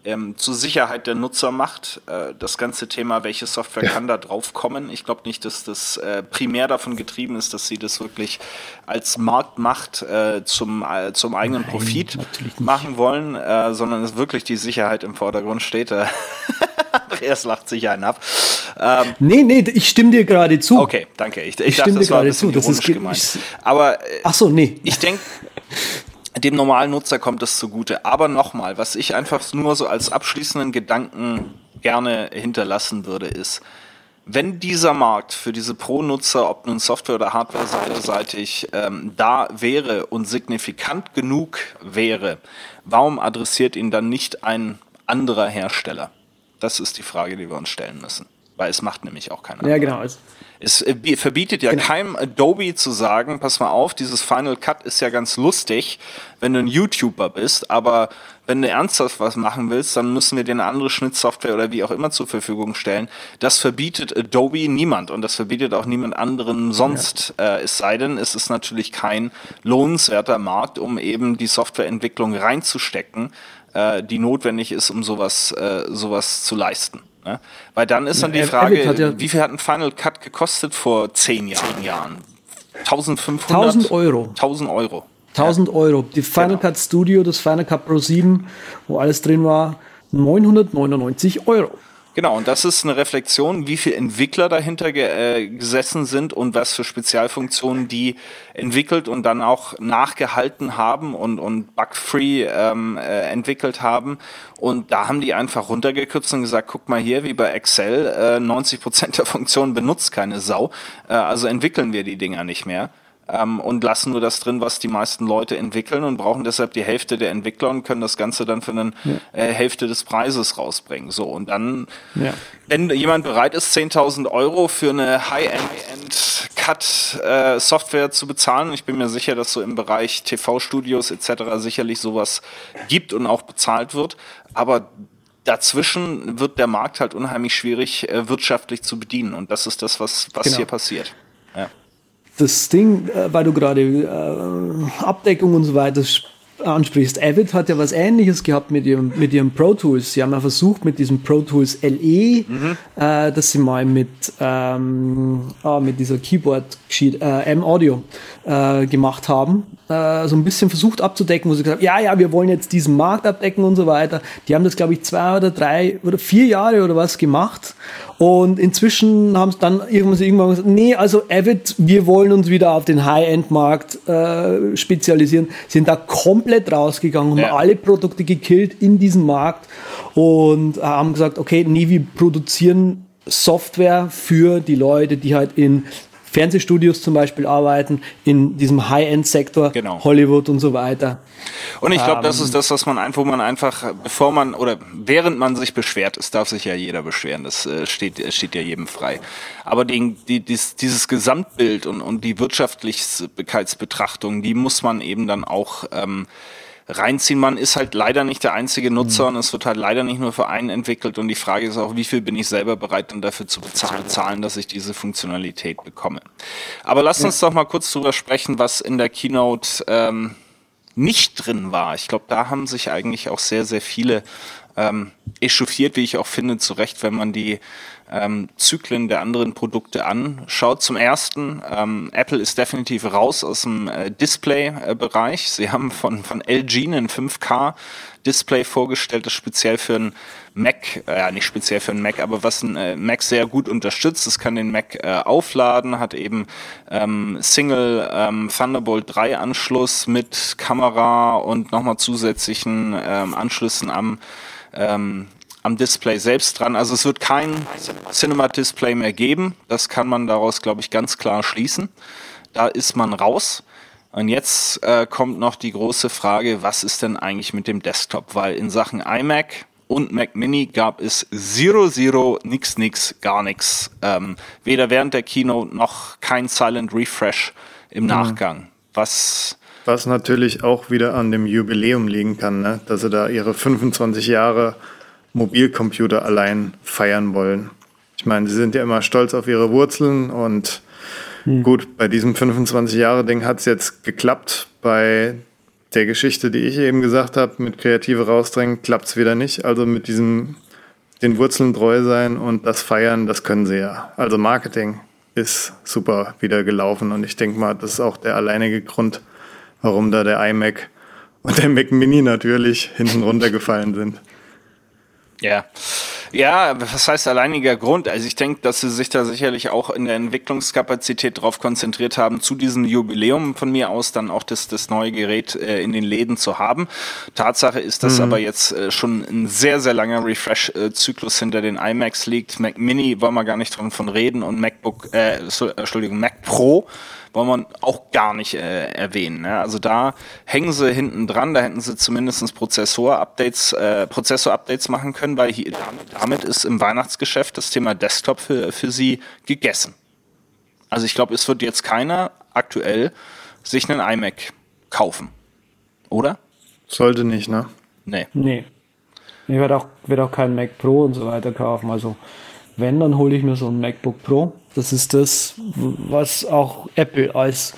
ähm, zur Sicherheit der Nutzer macht. Äh, das ganze Thema, welche Software ja. kann da drauf kommen. Ich glaube nicht, dass das äh, primär davon getrieben ist, dass sie das wirklich als Marktmacht äh, zum, äh, zum eigenen Nein, Profit machen wollen, äh, sondern es wirklich die Sicherheit im Vordergrund steht. Andreas lacht sich einen ab. Ähm, nee, nee, ich stimme dir gerade zu. Okay, danke. Ich, ich, ich dachte, das war ein bisschen zu. Das ist gemeint. Ich, Aber äh, ach so, nee. Ich denke, dem normalen Nutzer kommt es zugute. Aber nochmal, was ich einfach nur so als abschließenden Gedanken gerne hinterlassen würde, ist, wenn dieser Markt für diese Pro-Nutzer, ob nun Software- oder Hardware-seitig, ähm, da wäre und signifikant genug wäre, warum adressiert ihn dann nicht ein anderer Hersteller? Das ist die Frage, die wir uns stellen müssen. Weil es macht nämlich auch keiner. Ja, genau. Es äh, verbietet ja genau. keinem Adobe zu sagen, pass mal auf, dieses Final Cut ist ja ganz lustig, wenn du ein YouTuber bist, aber wenn du ernsthaft was machen willst, dann müssen wir dir eine andere Schnittsoftware oder wie auch immer zur Verfügung stellen. Das verbietet Adobe niemand und das verbietet auch niemand anderen sonst. Ja. Äh, es sei denn, es ist natürlich kein lohnenswerter Markt, um eben die Softwareentwicklung reinzustecken, äh, die notwendig ist, um sowas, äh, sowas zu leisten. Ne? Weil dann ist dann die Frage, ja wie viel hat ein Final Cut gekostet vor zehn Jahren? 1500? 1000 Euro. 1000 Euro. 1000 ja. Euro. Die Final genau. Cut Studio, das Final Cut Pro 7, wo alles drin war, 999 Euro. Genau, und das ist eine Reflexion, wie viele Entwickler dahinter ge äh, gesessen sind und was für Spezialfunktionen die entwickelt und dann auch nachgehalten haben und, und bug-free ähm, äh, entwickelt haben. Und da haben die einfach runtergekürzt und gesagt, guck mal hier, wie bei Excel, äh, 90 Prozent der Funktionen benutzt keine Sau, äh, also entwickeln wir die Dinger nicht mehr ähm, und lassen nur das drin, was die meisten Leute entwickeln und brauchen deshalb die Hälfte der Entwickler und können das Ganze dann für eine ja. äh, Hälfte des Preises rausbringen. So und dann, ja. wenn jemand bereit ist, 10.000 Euro für eine High-End-Cut-Software äh, zu bezahlen, ich bin mir sicher, dass so im Bereich TV-Studios etc. sicherlich sowas gibt und auch bezahlt wird, aber dazwischen wird der Markt halt unheimlich schwierig äh, wirtschaftlich zu bedienen und das ist das, was, was genau. hier passiert. Das Ding, äh, weil du gerade äh, Abdeckung und so weiter ansprichst. Avid hat ja was ähnliches gehabt mit ihrem, mit ihrem Pro Tools. Sie haben ja versucht mit diesem Pro Tools LE, mhm. äh, dass sie mal mit, ähm, ah, mit dieser Keyboard äh, M-Audio äh, gemacht haben. Äh, so ein bisschen versucht abzudecken, wo sie gesagt haben, ja, ja, wir wollen jetzt diesen Markt abdecken und so weiter. Die haben das, glaube ich, zwei oder drei oder vier Jahre oder was gemacht. Und inzwischen haben sie dann irgendwann, irgendwann gesagt, nee, also Avid, wir wollen uns wieder auf den High-End-Markt äh, spezialisieren, sind da komplett rausgegangen, ja. haben alle Produkte gekillt in diesem Markt und äh, haben gesagt, okay, nee, wir produzieren Software für die Leute, die halt in Fernsehstudios zum Beispiel arbeiten, in diesem High-End-Sektor, genau. Hollywood und so weiter. Und ich glaube, ähm, das ist das, was man einfach, wo man einfach, bevor man oder während man sich beschwert, es darf sich ja jeder beschweren, das äh, steht, steht ja jedem frei. Aber die, die, dies, dieses Gesamtbild und, und die Wirtschaftlichkeitsbetrachtung, die muss man eben dann auch ähm, reinziehen. Man ist halt leider nicht der einzige Nutzer mhm. und es wird halt leider nicht nur für einen entwickelt. Und die Frage ist auch, wie viel bin ich selber bereit, dann dafür zu bezahlen, dass ich diese Funktionalität bekomme. Aber lasst uns doch mal kurz drüber sprechen, was in der Keynote ähm, nicht drin war. Ich glaube, da haben sich eigentlich auch sehr, sehr viele ähm, echauffiert, wie ich auch finde, zu Recht, wenn man die ähm, Zyklen der anderen Produkte anschaut. Zum ersten, ähm, Apple ist definitiv raus aus dem äh, Display-Bereich. Sie haben von, von LG einen 5K-Display vorgestellt, das speziell für einen Mac, äh, nicht speziell für einen Mac, aber was ein äh, Mac sehr gut unterstützt. Es kann den Mac äh, aufladen, hat eben ähm, Single ähm, Thunderbolt 3 Anschluss mit Kamera und nochmal zusätzlichen ähm, Anschlüssen am ähm, am Display selbst dran. Also es wird kein Cinema Display mehr geben. Das kann man daraus, glaube ich, ganz klar schließen. Da ist man raus. Und jetzt äh, kommt noch die große Frage, was ist denn eigentlich mit dem Desktop? Weil in Sachen iMac und Mac Mini gab es Zero Zero, nix, nix, gar nichts. Ähm, weder während der Keynote noch kein Silent Refresh im mhm. Nachgang. Was was natürlich auch wieder an dem Jubiläum liegen kann, ne? dass sie da ihre 25 Jahre Mobilcomputer allein feiern wollen. Ich meine, sie sind ja immer stolz auf ihre Wurzeln und hm. gut, bei diesem 25-Jahre-Ding hat es jetzt geklappt. Bei der Geschichte, die ich eben gesagt habe, mit Kreative rausdrängen, klappt es wieder nicht. Also mit diesem den Wurzeln treu sein und das feiern, das können sie ja. Also Marketing ist super wieder gelaufen und ich denke mal, das ist auch der alleinige Grund, warum da der iMac und der Mac Mini natürlich hinten runtergefallen sind. Ja. Ja, was heißt alleiniger Grund? Also ich denke, dass sie sich da sicherlich auch in der Entwicklungskapazität drauf konzentriert haben, zu diesem Jubiläum von mir aus dann auch das, das neue Gerät äh, in den Läden zu haben. Tatsache ist, dass mhm. aber jetzt äh, schon ein sehr, sehr langer Refresh-Zyklus hinter den iMacs liegt. Mac Mini wollen wir gar nicht dran von reden und MacBook, äh, Entschuldigung, Mac Pro wollen wir auch gar nicht äh, erwähnen. Ne? Also da hängen sie hinten dran, da hätten sie zumindest Prozessor-Updates äh, Prozessor machen können, weil hier, damit, damit ist im Weihnachtsgeschäft das Thema Desktop für, für sie gegessen. Also ich glaube, es wird jetzt keiner aktuell sich einen iMac kaufen. Oder? Sollte nicht, ne? Nee. Nee. Ich werde auch, werd auch keinen Mac Pro und so weiter kaufen. Also wenn, dann hole ich mir so ein MacBook Pro. Das ist das, was auch Apple als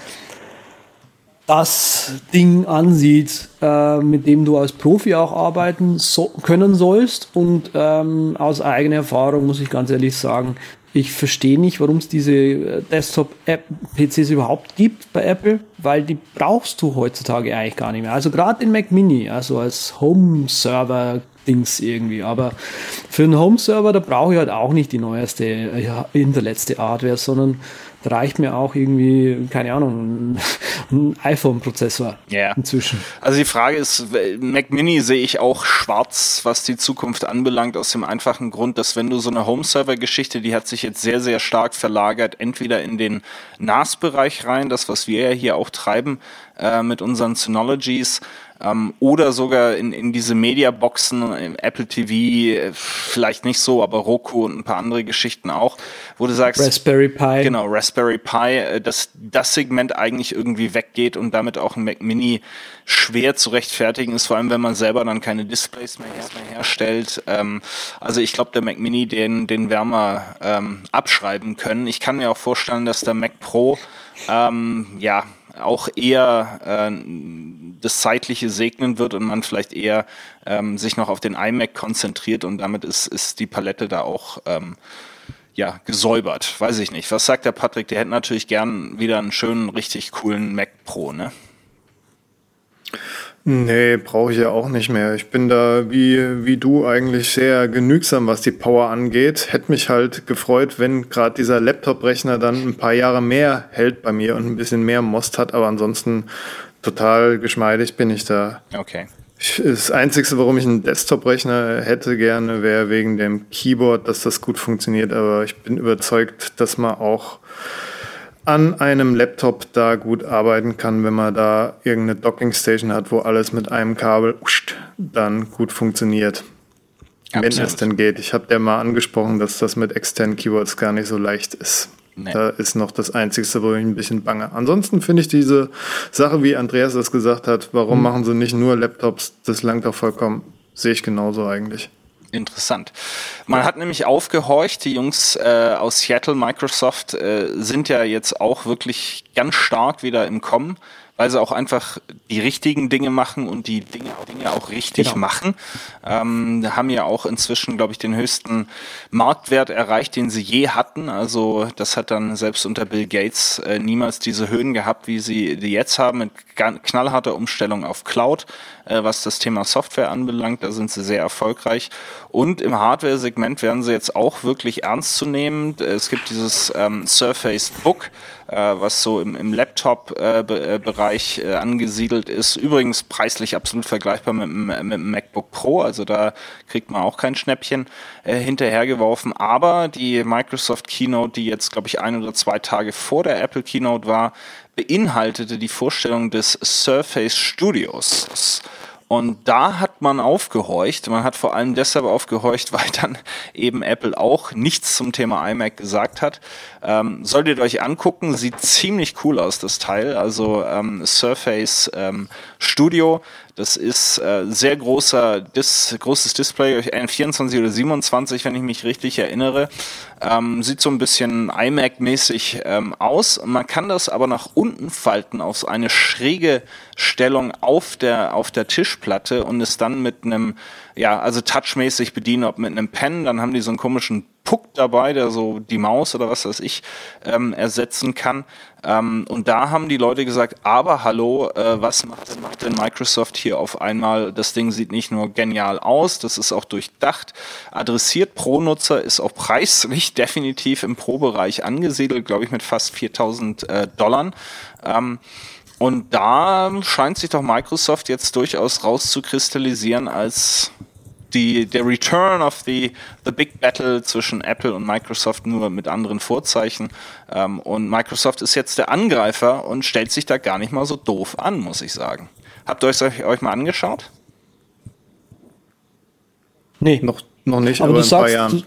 das Ding ansieht, äh, mit dem du als Profi auch arbeiten so können sollst. Und ähm, aus eigener Erfahrung muss ich ganz ehrlich sagen, ich verstehe nicht, warum es diese äh, Desktop-PCs überhaupt gibt bei Apple, weil die brauchst du heutzutage eigentlich gar nicht mehr. Also gerade den Mac Mini, also als Home-Server Dings irgendwie. Aber für einen Home-Server, da brauche ich halt auch nicht die neueste, ja, hinterletzte Hardware, sondern da reicht mir auch irgendwie, keine Ahnung, ein iPhone-Prozessor yeah. inzwischen. Also die Frage ist, Mac Mini sehe ich auch schwarz, was die Zukunft anbelangt, aus dem einfachen Grund, dass wenn du so eine Home-Server-Geschichte, die hat sich jetzt sehr, sehr stark verlagert, entweder in den NAS-Bereich rein, das, was wir ja hier auch treiben äh, mit unseren Synologies, ähm, oder sogar in, in diese Mediaboxen, Apple TV, äh, vielleicht nicht so, aber Roku und ein paar andere Geschichten auch, wo du sagst, Raspberry Pi. Genau, Raspberry Pi, äh, dass das Segment eigentlich irgendwie weggeht und damit auch ein Mac Mini schwer zu rechtfertigen ist, vor allem wenn man selber dann keine Displays mehr, mehr herstellt. Ähm, also ich glaube, der Mac Mini, den, den Wärmer ähm, abschreiben können. Ich kann mir auch vorstellen, dass der Mac Pro ähm, ja auch eher äh, das Zeitliche segnen wird und man vielleicht eher ähm, sich noch auf den iMac konzentriert und damit ist, ist die Palette da auch ähm, ja, gesäubert. Weiß ich nicht. Was sagt der Patrick? Der hätte natürlich gern wieder einen schönen, richtig coolen Mac Pro, ne? Nee, brauche ich ja auch nicht mehr. Ich bin da wie, wie du eigentlich sehr genügsam, was die Power angeht. Hätte mich halt gefreut, wenn gerade dieser Laptop-Rechner dann ein paar Jahre mehr hält bei mir und ein bisschen mehr Most hat, aber ansonsten total geschmeidig bin ich da. Okay. Das Einzige, warum ich einen Desktop-Rechner hätte gerne, wäre wegen dem Keyboard, dass das gut funktioniert, aber ich bin überzeugt, dass man auch an einem Laptop da gut arbeiten kann, wenn man da irgendeine Dockingstation hat, wo alles mit einem Kabel dann gut funktioniert. Absolut. Wenn es denn geht. Ich habe ja mal angesprochen, dass das mit externen Keyboards gar nicht so leicht ist. Nee. Da ist noch das Einzige, wo ich ein bisschen bange. Ansonsten finde ich diese Sache, wie Andreas das gesagt hat, warum hm. machen sie nicht nur Laptops, das langt doch vollkommen, sehe ich genauso eigentlich. Interessant. Man hat nämlich aufgehorcht, die Jungs äh, aus Seattle, Microsoft, äh, sind ja jetzt auch wirklich ganz stark wieder im Kommen weil sie auch einfach die richtigen Dinge machen und die Dinge, Dinge auch richtig genau. machen. Ähm, haben ja auch inzwischen, glaube ich, den höchsten Marktwert erreicht, den sie je hatten. Also das hat dann selbst unter Bill Gates äh, niemals diese Höhen gehabt, wie sie die jetzt haben, mit knallharter Umstellung auf Cloud, äh, was das Thema Software anbelangt. Da sind sie sehr erfolgreich. Und im Hardware-Segment werden sie jetzt auch wirklich ernst zu nehmen. Es gibt dieses ähm, Surface Book, äh, was so im, im Laptop-Bereich äh, äh, angesiedelt ist. Übrigens preislich absolut vergleichbar mit, mit dem MacBook Pro, also da kriegt man auch kein Schnäppchen äh, hinterhergeworfen. Aber die Microsoft Keynote, die jetzt, glaube ich, ein oder zwei Tage vor der Apple Keynote war, beinhaltete die Vorstellung des Surface Studios. Und da hat man aufgehorcht. Man hat vor allem deshalb aufgehorcht, weil dann eben Apple auch nichts zum Thema iMac gesagt hat. Ähm, solltet ihr euch angucken, sieht ziemlich cool aus, das Teil. Also ähm, Surface ähm, Studio das ist äh, sehr großer, dis, großes Display, ein 24 oder 27, wenn ich mich richtig erinnere. Ähm, sieht so ein bisschen iMac-mäßig ähm, aus. Man kann das aber nach unten falten auf eine schräge Stellung auf der, auf der Tischplatte und es dann mit einem, ja, also touchmäßig bedienen, ob mit einem Pen, dann haben die so einen komischen Puck dabei, der so die Maus oder was weiß ich ähm, ersetzen kann. Ähm, und da haben die Leute gesagt, aber hallo, äh, was macht, macht denn Microsoft hier auf einmal? Das Ding sieht nicht nur genial aus, das ist auch durchdacht, adressiert Pro-Nutzer, ist auch preislich definitiv im Pro-Bereich angesiedelt, glaube ich, mit fast 4000 äh, Dollar. Ähm, und da scheint sich doch Microsoft jetzt durchaus rauszukristallisieren als die, der Return of the, the Big Battle zwischen Apple und Microsoft nur mit anderen Vorzeichen. Ähm, und Microsoft ist jetzt der Angreifer und stellt sich da gar nicht mal so doof an, muss ich sagen. Habt ihr euch, euch mal angeschaut? Nee. Noch, noch nicht, aber, aber paar Jahren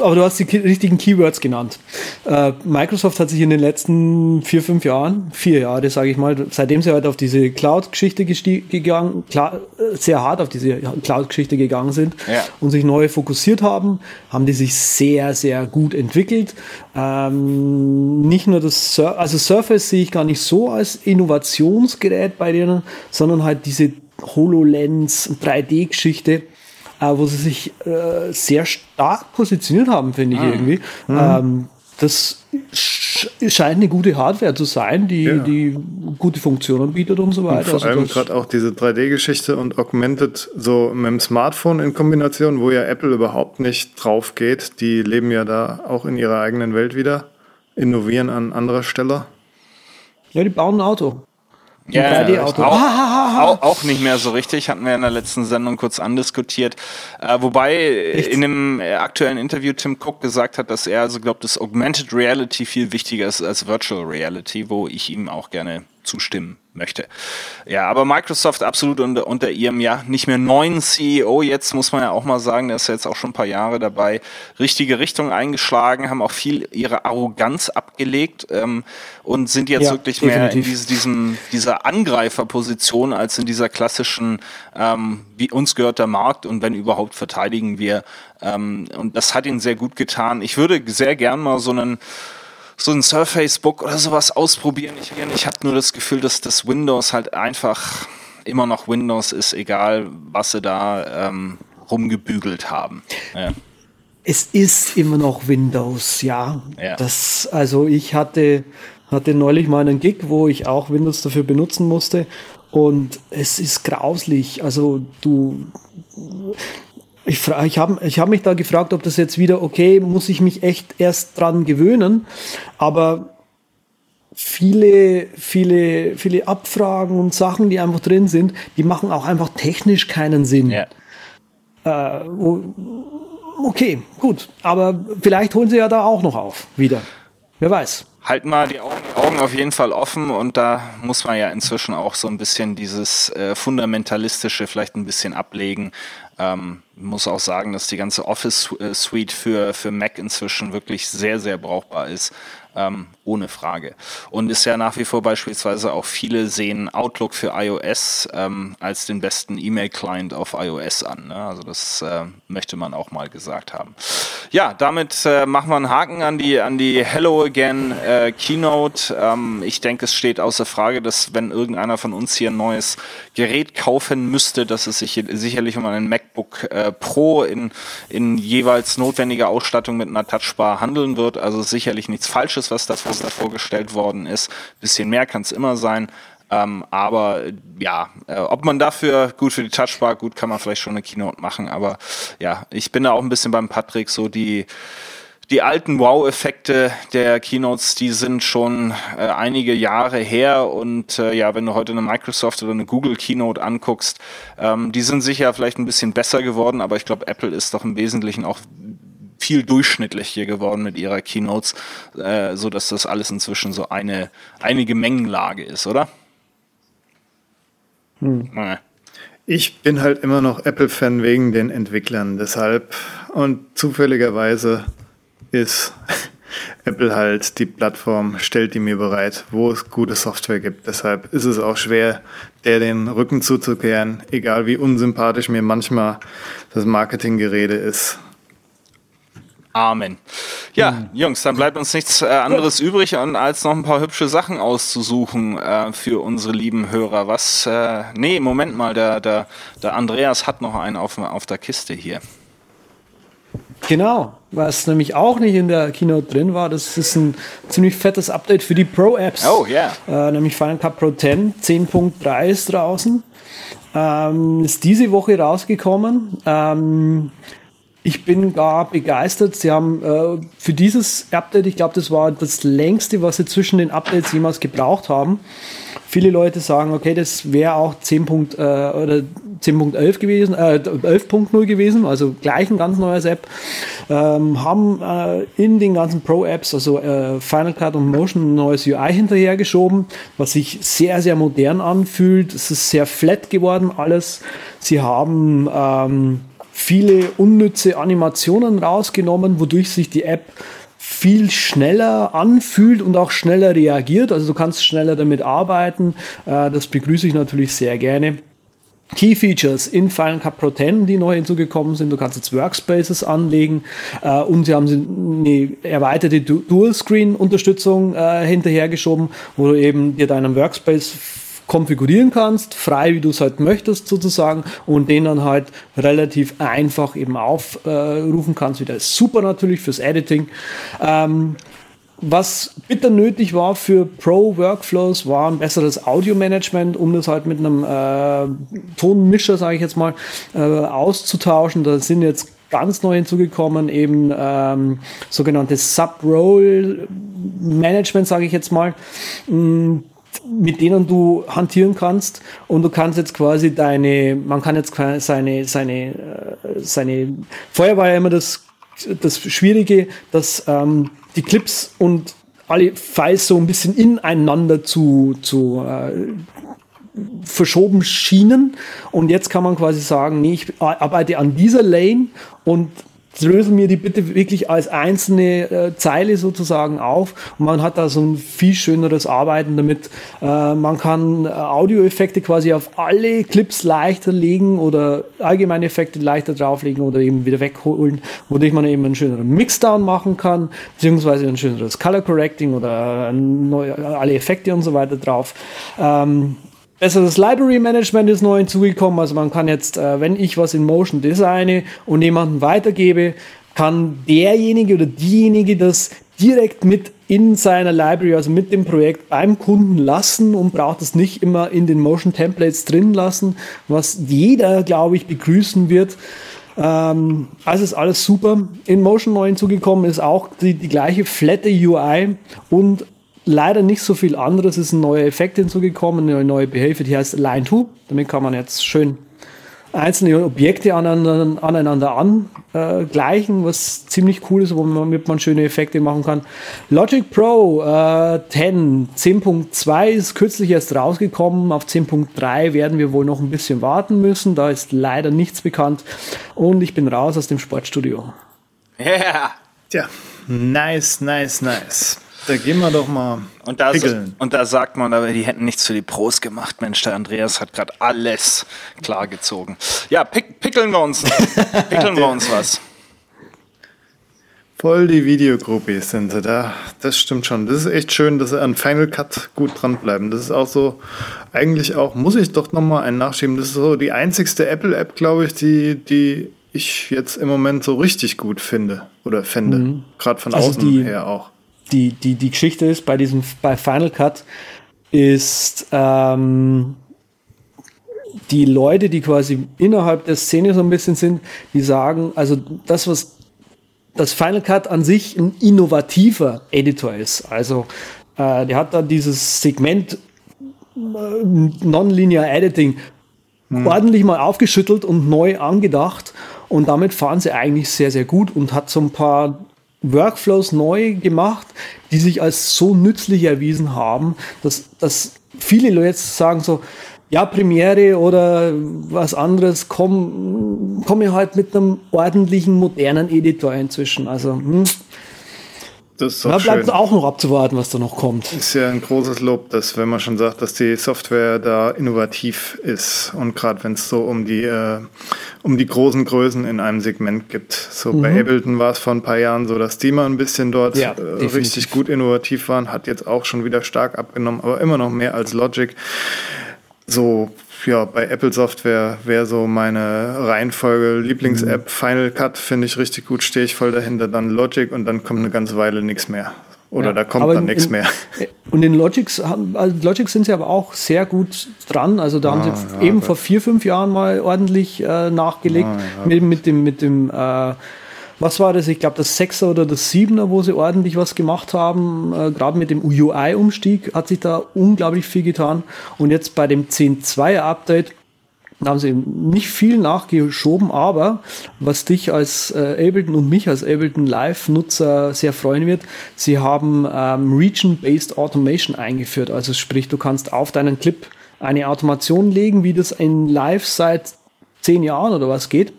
aber du hast die richtigen Keywords genannt. Äh, Microsoft hat sich in den letzten vier, fünf Jahren, vier Jahre, sage ich mal, seitdem sie halt auf diese Cloud-Geschichte gegangen, klar, sehr hart auf diese Cloud-Geschichte gegangen sind ja. und sich neu fokussiert haben, haben die sich sehr, sehr gut entwickelt. Ähm, nicht nur das, Sur also Surface sehe ich gar nicht so als Innovationsgerät bei denen, sondern halt diese HoloLens 3D-Geschichte äh, wo sie sich äh, sehr stark positioniert haben, finde ich ah. irgendwie. Mhm. Ähm, das scheint eine gute Hardware zu sein, die, ja. die gute Funktionen bietet und so weiter. Und vor also allem gerade auch diese 3D-Geschichte und Augmented so mit dem Smartphone in Kombination, wo ja Apple überhaupt nicht drauf geht. Die leben ja da auch in ihrer eigenen Welt wieder, innovieren an anderer Stelle. Ja, die bauen ein Auto. Ja, auch, auch, auch, nicht mehr so richtig, hatten wir in der letzten Sendung kurz andiskutiert. Äh, wobei Echt? in einem aktuellen Interview Tim Cook gesagt hat, dass er also glaubt, dass Augmented Reality viel wichtiger ist als Virtual Reality, wo ich ihm auch gerne zustimmen möchte. Ja, aber Microsoft absolut unter, unter ihrem ja nicht mehr neuen CEO, jetzt muss man ja auch mal sagen, der ist jetzt auch schon ein paar Jahre dabei, richtige Richtung eingeschlagen, haben auch viel ihre Arroganz abgelegt ähm, und sind jetzt ja, wirklich definitiv. mehr in diese, diesem, dieser Angreiferposition als in dieser klassischen, ähm, wie uns gehört der Markt und wenn überhaupt verteidigen wir. Ähm, und das hat ihnen sehr gut getan. Ich würde sehr gern mal so einen so ein Surface Book oder sowas ausprobieren. Ich, ich habe nur das Gefühl, dass das Windows halt einfach immer noch Windows ist, egal was sie da ähm, rumgebügelt haben. Ja. Es ist immer noch Windows, ja. ja. Das, also ich hatte, hatte neulich mal einen Gig, wo ich auch Windows dafür benutzen musste. Und es ist grauslich. Also du, ich, ich habe ich hab mich da gefragt, ob das jetzt wieder, okay, muss ich mich echt erst dran gewöhnen. Aber viele, viele, viele Abfragen und Sachen, die einfach drin sind, die machen auch einfach technisch keinen Sinn. Ja. Äh, okay, gut. Aber vielleicht holen sie ja da auch noch auf, wieder. Wer weiß halten mal die Augen, die Augen, auf jeden Fall offen und da muss man ja inzwischen auch so ein bisschen dieses äh, fundamentalistische vielleicht ein bisschen ablegen. Ähm, muss auch sagen, dass die ganze Office Suite für, für Mac inzwischen wirklich sehr, sehr brauchbar ist. Ähm, ohne Frage. Und ist ja nach wie vor beispielsweise auch viele sehen Outlook für iOS ähm, als den besten E-Mail-Client auf iOS an. Ne? Also das äh, möchte man auch mal gesagt haben. Ja, damit äh, machen wir einen Haken an die, an die Hello Again äh, Keynote. Ähm, ich denke, es steht außer Frage, dass wenn irgendeiner von uns hier ein neues Gerät kaufen müsste, dass es sich sicherlich um einen MacBook äh, Pro in, in jeweils notwendiger Ausstattung mit einer Touchbar handeln wird. Also sicherlich nichts Falsches, was da, was da vorgestellt worden ist. bisschen mehr kann es immer sein. Ähm, aber ja, äh, ob man dafür gut für die Touchbar, gut kann man vielleicht schon eine Keynote machen. Aber ja, ich bin da auch ein bisschen beim Patrick, so die die alten Wow-Effekte der Keynotes, die sind schon äh, einige Jahre her und äh, ja, wenn du heute eine Microsoft oder eine Google Keynote anguckst, ähm, die sind sicher vielleicht ein bisschen besser geworden, aber ich glaube, Apple ist doch im Wesentlichen auch viel durchschnittlicher geworden mit ihrer Keynotes, äh, so dass das alles inzwischen so eine einige Mengenlage ist, oder? Hm. Ich bin halt immer noch Apple-Fan wegen den Entwicklern. Deshalb und zufälligerweise ist Apple halt die Plattform, stellt die mir bereit, wo es gute Software gibt. Deshalb ist es auch schwer, der den Rücken zuzukehren, egal wie unsympathisch mir manchmal das Marketinggerede ist. Amen. Ja, mhm. Jungs, dann bleibt uns nichts äh, anderes übrig, als noch ein paar hübsche Sachen auszusuchen äh, für unsere lieben Hörer. Was? Äh, nee, Moment mal, der, der, der Andreas hat noch einen auf, auf der Kiste hier. Genau, was nämlich auch nicht in der Keynote drin war, das ist ein ziemlich fettes Update für die Pro-Apps. Oh, ja. Yeah. Äh, nämlich Final Cut Pro 10, 10.3 ist draußen. Ähm, ist diese Woche rausgekommen. Ähm, ich bin gar begeistert. Sie haben äh, für dieses Update, ich glaube, das war das längste, was sie zwischen den Updates jemals gebraucht haben. Viele Leute sagen, okay, das wäre auch 10. äh, oder 10.11 gewesen, äh, 11.0 gewesen, also gleich ein ganz neues App. Ähm, haben äh, in den ganzen Pro-Apps, also äh, Final Cut und Motion, ein neues UI hinterhergeschoben, was sich sehr, sehr modern anfühlt. Es ist sehr flat geworden alles. Sie haben ähm, viele unnütze Animationen rausgenommen, wodurch sich die App viel schneller anfühlt und auch schneller reagiert. Also du kannst schneller damit arbeiten. Äh, das begrüße ich natürlich sehr gerne. Key Features in Final Cut Pro 10, die neu hinzugekommen sind. Du kannst jetzt Workspaces anlegen äh, und sie haben eine erweiterte Dual-Screen-Unterstützung äh, hinterhergeschoben, wo du eben dir deinen Workspace konfigurieren kannst, frei wie du es halt möchtest sozusagen und den dann halt relativ einfach eben aufrufen äh, kannst. Wieder super natürlich fürs Editing. Ähm, was bitter nötig war für Pro-Workflows, war ein besseres Audio-Management, um das halt mit einem äh, Tonmischer, sage ich jetzt mal, äh, auszutauschen. Da sind jetzt ganz neu hinzugekommen, eben ähm, sogenanntes Sub-Roll-Management, sage ich jetzt mal. Mm, mit denen du hantieren kannst und du kannst jetzt quasi deine, man kann jetzt seine, seine, äh, seine, vorher war ja immer das, das Schwierige, dass ähm, die Clips und alle Files so ein bisschen ineinander zu, zu äh, verschoben schienen. Und jetzt kann man quasi sagen, nee, ich arbeite an dieser Lane und drösel mir die bitte wirklich als einzelne äh, Zeile sozusagen auf und man hat da so ein viel schöneres Arbeiten damit. Äh, man kann äh, Audioeffekte quasi auf alle Clips leichter legen oder allgemeine Effekte leichter drauflegen oder eben wieder wegholen, wodurch man eben einen schöneren Mixdown machen kann, beziehungsweise ein schöneres Color Correcting oder neue, alle Effekte und so weiter drauf. Ähm, Besseres Library Management ist neu hinzugekommen. Also man kann jetzt, äh, wenn ich was in Motion designe und jemanden weitergebe, kann derjenige oder diejenige das direkt mit in seiner Library, also mit dem Projekt beim Kunden lassen und braucht es nicht immer in den Motion Templates drin lassen, was jeder, glaube ich, begrüßen wird. Ähm, also ist alles super. In Motion neu hinzugekommen ist auch die, die gleiche flatte UI und leider nicht so viel anderes. Es ist ein neuer Effekt hinzugekommen, eine neue Behavior, die heißt Line 2. Damit kann man jetzt schön einzelne Objekte aneinander, aneinander angleichen, was ziemlich cool ist, womit man schöne Effekte machen kann. Logic Pro äh, 10, 10.2 ist kürzlich erst rausgekommen. Auf 10.3 werden wir wohl noch ein bisschen warten müssen. Da ist leider nichts bekannt. Und ich bin raus aus dem Sportstudio. Ja. Yeah. Tja, nice, nice, nice. Da gehen wir doch mal und da, und da sagt man, aber die hätten nichts für die Pros gemacht. Mensch, der Andreas hat gerade alles klargezogen. Ja, pick, pickeln wir uns, pickeln wir uns was. Voll die Videogruppis sind sie da. Das stimmt schon. Das ist echt schön, dass sie an Final Cut gut dranbleiben. Das ist auch so, eigentlich auch, muss ich doch nochmal einen nachschieben. Das ist so die einzigste Apple-App, glaube ich, die, die ich jetzt im Moment so richtig gut finde oder fände. Mhm. Gerade von also außen her auch die, die, die Geschichte ist bei diesem, bei Final Cut, ist ähm, die Leute, die quasi innerhalb der Szene so ein bisschen sind, die sagen, also das, was das Final Cut an sich ein innovativer Editor ist. Also äh, der hat da dieses Segment äh, Nonlinear Editing hm. ordentlich mal aufgeschüttelt und neu angedacht. Und damit fahren sie eigentlich sehr, sehr gut und hat so ein paar Workflows neu gemacht, die sich als so nützlich erwiesen haben, dass, dass viele Leute jetzt sagen so, ja, Premiere oder was anderes, komme komm ich halt mit einem ordentlichen, modernen Editor inzwischen. Also, hm. Das ist da bleibt schön. auch noch abzuwarten, was da noch kommt. Ist ja ein großes Lob, dass wenn man schon sagt, dass die Software da innovativ ist und gerade wenn es so um die äh, um die großen Größen in einem Segment gibt. So bei Ableton war es vor ein paar Jahren so, dass die mal ein bisschen dort Ja, äh, richtig gut innovativ waren, hat jetzt auch schon wieder stark abgenommen, aber immer noch mehr als Logic. So ja, bei Apple Software wäre so meine Reihenfolge Lieblings-App Final Cut finde ich richtig gut, stehe ich voll dahinter, dann Logic und dann kommt eine ganze Weile nichts mehr. Oder Ja, da kommt dann nichts mehr. Und in Logics, also Logics sind sie aber auch sehr gut dran. Also da haben sie Ah, ja, eben vor vier, fünf Jahren mal ordentlich äh, nachgelegt mit, mit dem, mit dem, äh, was war das? Ich glaube, das Sechser oder das Siebener, wo sie ordentlich was gemacht haben. Äh, Gerade mit dem UI-Umstieg hat sich da unglaublich viel getan. Und jetzt bei dem 10.2er Update da haben sie nicht viel nachgeschoben, aber was dich als äh, Ableton und mich als Ableton Live-Nutzer sehr freuen wird, sie haben ähm, Region-Based Automation eingeführt. Also sprich, du kannst auf deinen Clip eine Automation legen, wie das in Live seit zehn Jahren oder was geht.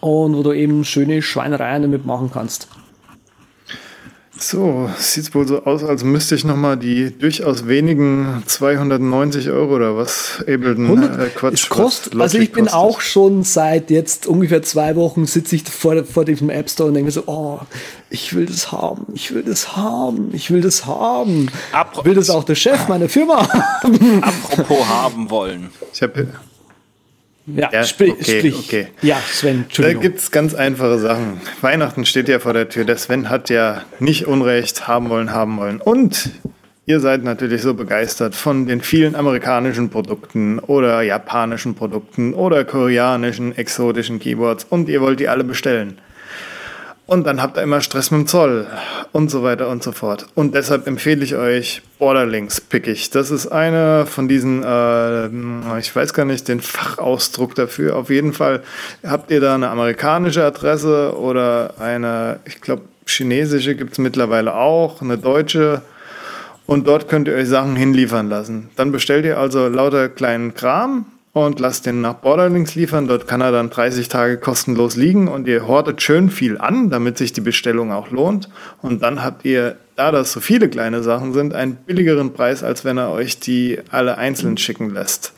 Und wo du eben schöne Schweinereien damit machen kannst. So, sieht wohl so aus, als müsste ich nochmal die durchaus wenigen 290 Euro oder was Ableton, 100, äh, Quatsch, was also ich bin kostet. auch schon seit jetzt ungefähr zwei Wochen sitze ich vor, vor diesem App Store und denke mir so, oh, ich will das haben, ich will das haben, ich will das haben. Apro- will das auch der Chef meiner Firma haben. Apropos haben wollen. Ich habe ja, Ja, sprich, okay, sprich. okay. Ja, Sven, Da Entschuldigung. gibt's ganz einfache Sachen. Weihnachten steht ja vor der Tür. Der Sven hat ja nicht Unrecht haben wollen, haben wollen. Und ihr seid natürlich so begeistert von den vielen amerikanischen Produkten oder japanischen Produkten oder koreanischen, exotischen Keyboards und ihr wollt die alle bestellen. Und dann habt ihr immer Stress mit dem Zoll und so weiter und so fort. Und deshalb empfehle ich euch Borderlinks pickig. Das ist einer von diesen, äh, ich weiß gar nicht den Fachausdruck dafür. Auf jeden Fall habt ihr da eine amerikanische Adresse oder eine, ich glaube, chinesische gibt's mittlerweile auch, eine deutsche. Und dort könnt ihr euch Sachen hinliefern lassen. Dann bestellt ihr also lauter kleinen Kram und lasst den nach Borderlinks liefern. Dort kann er dann 30 Tage kostenlos liegen und ihr hortet schön viel an, damit sich die Bestellung auch lohnt. Und dann habt ihr, da das so viele kleine Sachen sind, einen billigeren Preis, als wenn er euch die alle einzeln schicken lässt.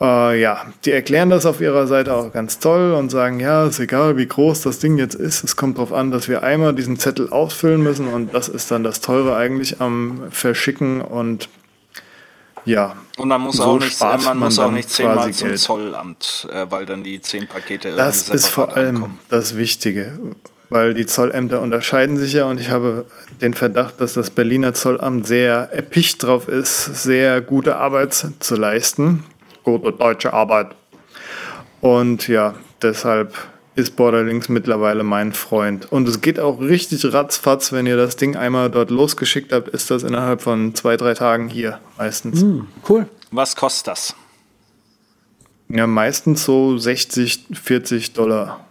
Äh, ja, die erklären das auf ihrer Seite auch ganz toll und sagen, ja, ist egal, wie groß das Ding jetzt ist. Es kommt darauf an, dass wir einmal diesen Zettel ausfüllen müssen und das ist dann das Teure eigentlich am Verschicken und ja. Und man muss So auch nicht, man man muss auch nicht zehnmal zum Geld. Zollamt, äh, weil dann die zehn Pakete Das ist vor allem ankommen. das Wichtige, weil die Zollämter unterscheiden sich ja und ich habe den Verdacht, dass das Berliner Zollamt sehr erpicht drauf ist, sehr gute Arbeit zu leisten. Gute deutsche Arbeit. Und ja, deshalb ist Borderlinks mittlerweile mein Freund. Und es geht auch richtig ratzfatz, wenn ihr das Ding einmal dort losgeschickt habt, ist das innerhalb von zwei, drei Tagen hier meistens. Cool. Was kostet das? Ja, meistens so 60, 40 Dollar.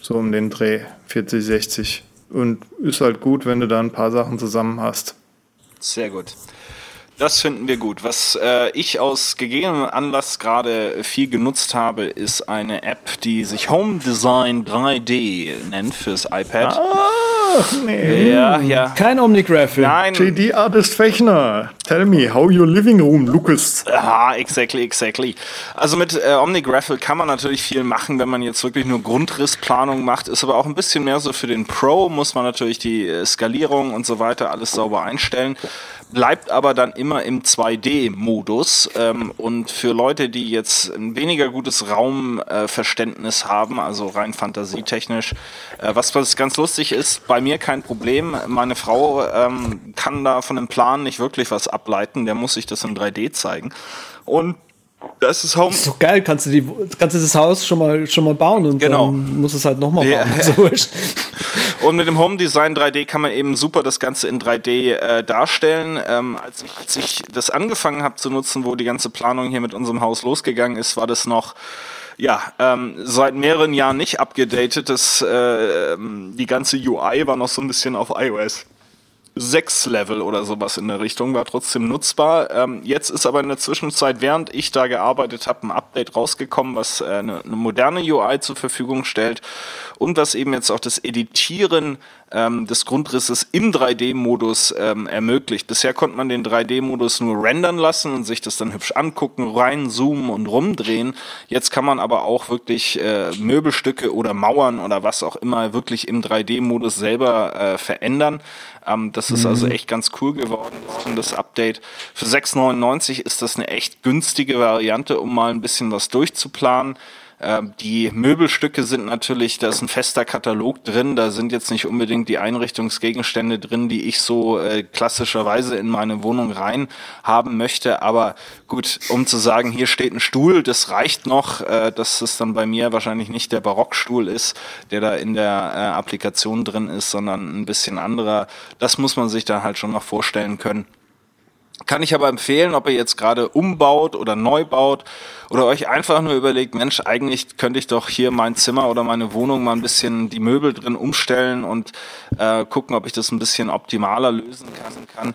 So um den Dreh. 40, 60. Und ist halt gut, wenn du da ein paar Sachen zusammen hast. Sehr gut. Das finden wir gut. Was äh, ich aus gegebenem Anlass gerade viel genutzt habe, ist eine App, die sich Home Design 3D nennt fürs iPad. Ach nee. Ja, ja. Kein Omnigraphic. Nein. JD Artist Fechner, tell me how your living room, Lucas. Ah, exactly, exactly. Also mit äh, OmniGraffle kann man natürlich viel machen, wenn man jetzt wirklich nur Grundrissplanung macht. Ist aber auch ein bisschen mehr so für den Pro, muss man natürlich die äh, Skalierung und so weiter alles sauber einstellen. Bleibt aber dann immer im 2D-Modus. Ähm, und für Leute, die jetzt ein weniger gutes Raumverständnis haben, also rein fantasietechnisch, äh, was, was ganz lustig ist, bei mir kein Problem. Meine Frau ähm, kann da von dem Plan nicht wirklich was ableiten. Der muss sich das in 3D zeigen. Und das ist Home. Ist doch geil, kannst du, die, kannst du das Haus schon mal, schon mal bauen und Genau. dann musst du es halt nochmal bauen. So wurscht. Und mit dem Home Design 3D kann man eben super das Ganze in 3D äh, darstellen. Ähm, als, ich, als ich das angefangen habe zu nutzen, wo die ganze Planung hier mit unserem Haus losgegangen ist, war das noch ja, ähm, seit mehreren Jahren nicht abgedatet. Das, äh, ähm, die ganze UI war noch so ein bisschen auf iOS 6 Level oder sowas in der Richtung, war trotzdem nutzbar. Ähm, jetzt ist aber in der Zwischenzeit, während ich da gearbeitet habe, ein Update rausgekommen, was äh, eine, eine moderne UI zur Verfügung stellt und was eben jetzt auch das Editieren ähm, des Grundrisses im 3D-Modus ähm, ermöglicht. Bisher konnte man den 3D-Modus nur rendern lassen und sich das dann hübsch angucken, reinzoomen und rumdrehen. Jetzt kann man aber auch wirklich äh, Möbelstücke oder Mauern oder was auch immer wirklich im 3D-Modus selber äh, verändern. Ähm, das ist also mhm. echt ganz cool geworden, das Update. Für 6,99 ist das eine echt günstige Variante, um mal ein bisschen was durchzuplanen. Ähm, die Möbelstücke sind natürlich, da ist ein fester Katalog drin, da sind jetzt nicht unbedingt die Einrichtungsgegenstände drin, die ich so äh, klassischerweise in meine Wohnung rein haben möchte. Aber gut, um zu sagen, hier steht ein Stuhl, das reicht noch, äh, dass es dann bei mir wahrscheinlich nicht der Barockstuhl ist, der da in der äh, Applikation drin ist, sondern ein bisschen anderer. Das muss man sich dann halt schon noch vorstellen können. Kann ich aber empfehlen, ob ihr jetzt gerade umbaut oder neu baut oder euch einfach nur überlegt, Mensch, eigentlich könnte ich doch hier mein Zimmer oder meine Wohnung mal ein bisschen die Möbel drin umstellen und äh, gucken, ob ich das ein bisschen optimaler lösen kann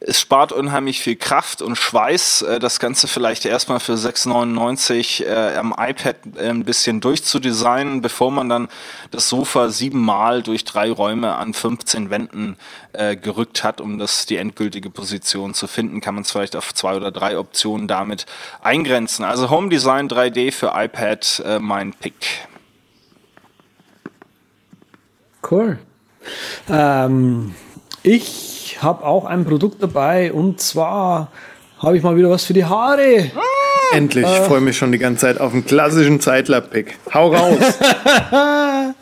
es spart unheimlich viel Kraft und Schweiß, äh, das Ganze vielleicht erstmal für 6,99 äh, am iPad äh, ein bisschen durchzudesignen, bevor man dann das Sofa siebenmal durch drei Räume an 15 Wänden gerückt hat, um das die endgültige Position zu finden, kann man es vielleicht auf zwei oder drei Optionen damit eingrenzen. Also Home Design 3D für iPad, mein Pick. Cool. Ähm, ich habe auch ein Produkt dabei und zwar habe ich mal wieder was für die Haare. Endlich, ich äh, freue mich schon die ganze Zeit auf einen klassischen Zeitler-Pick. Hau raus!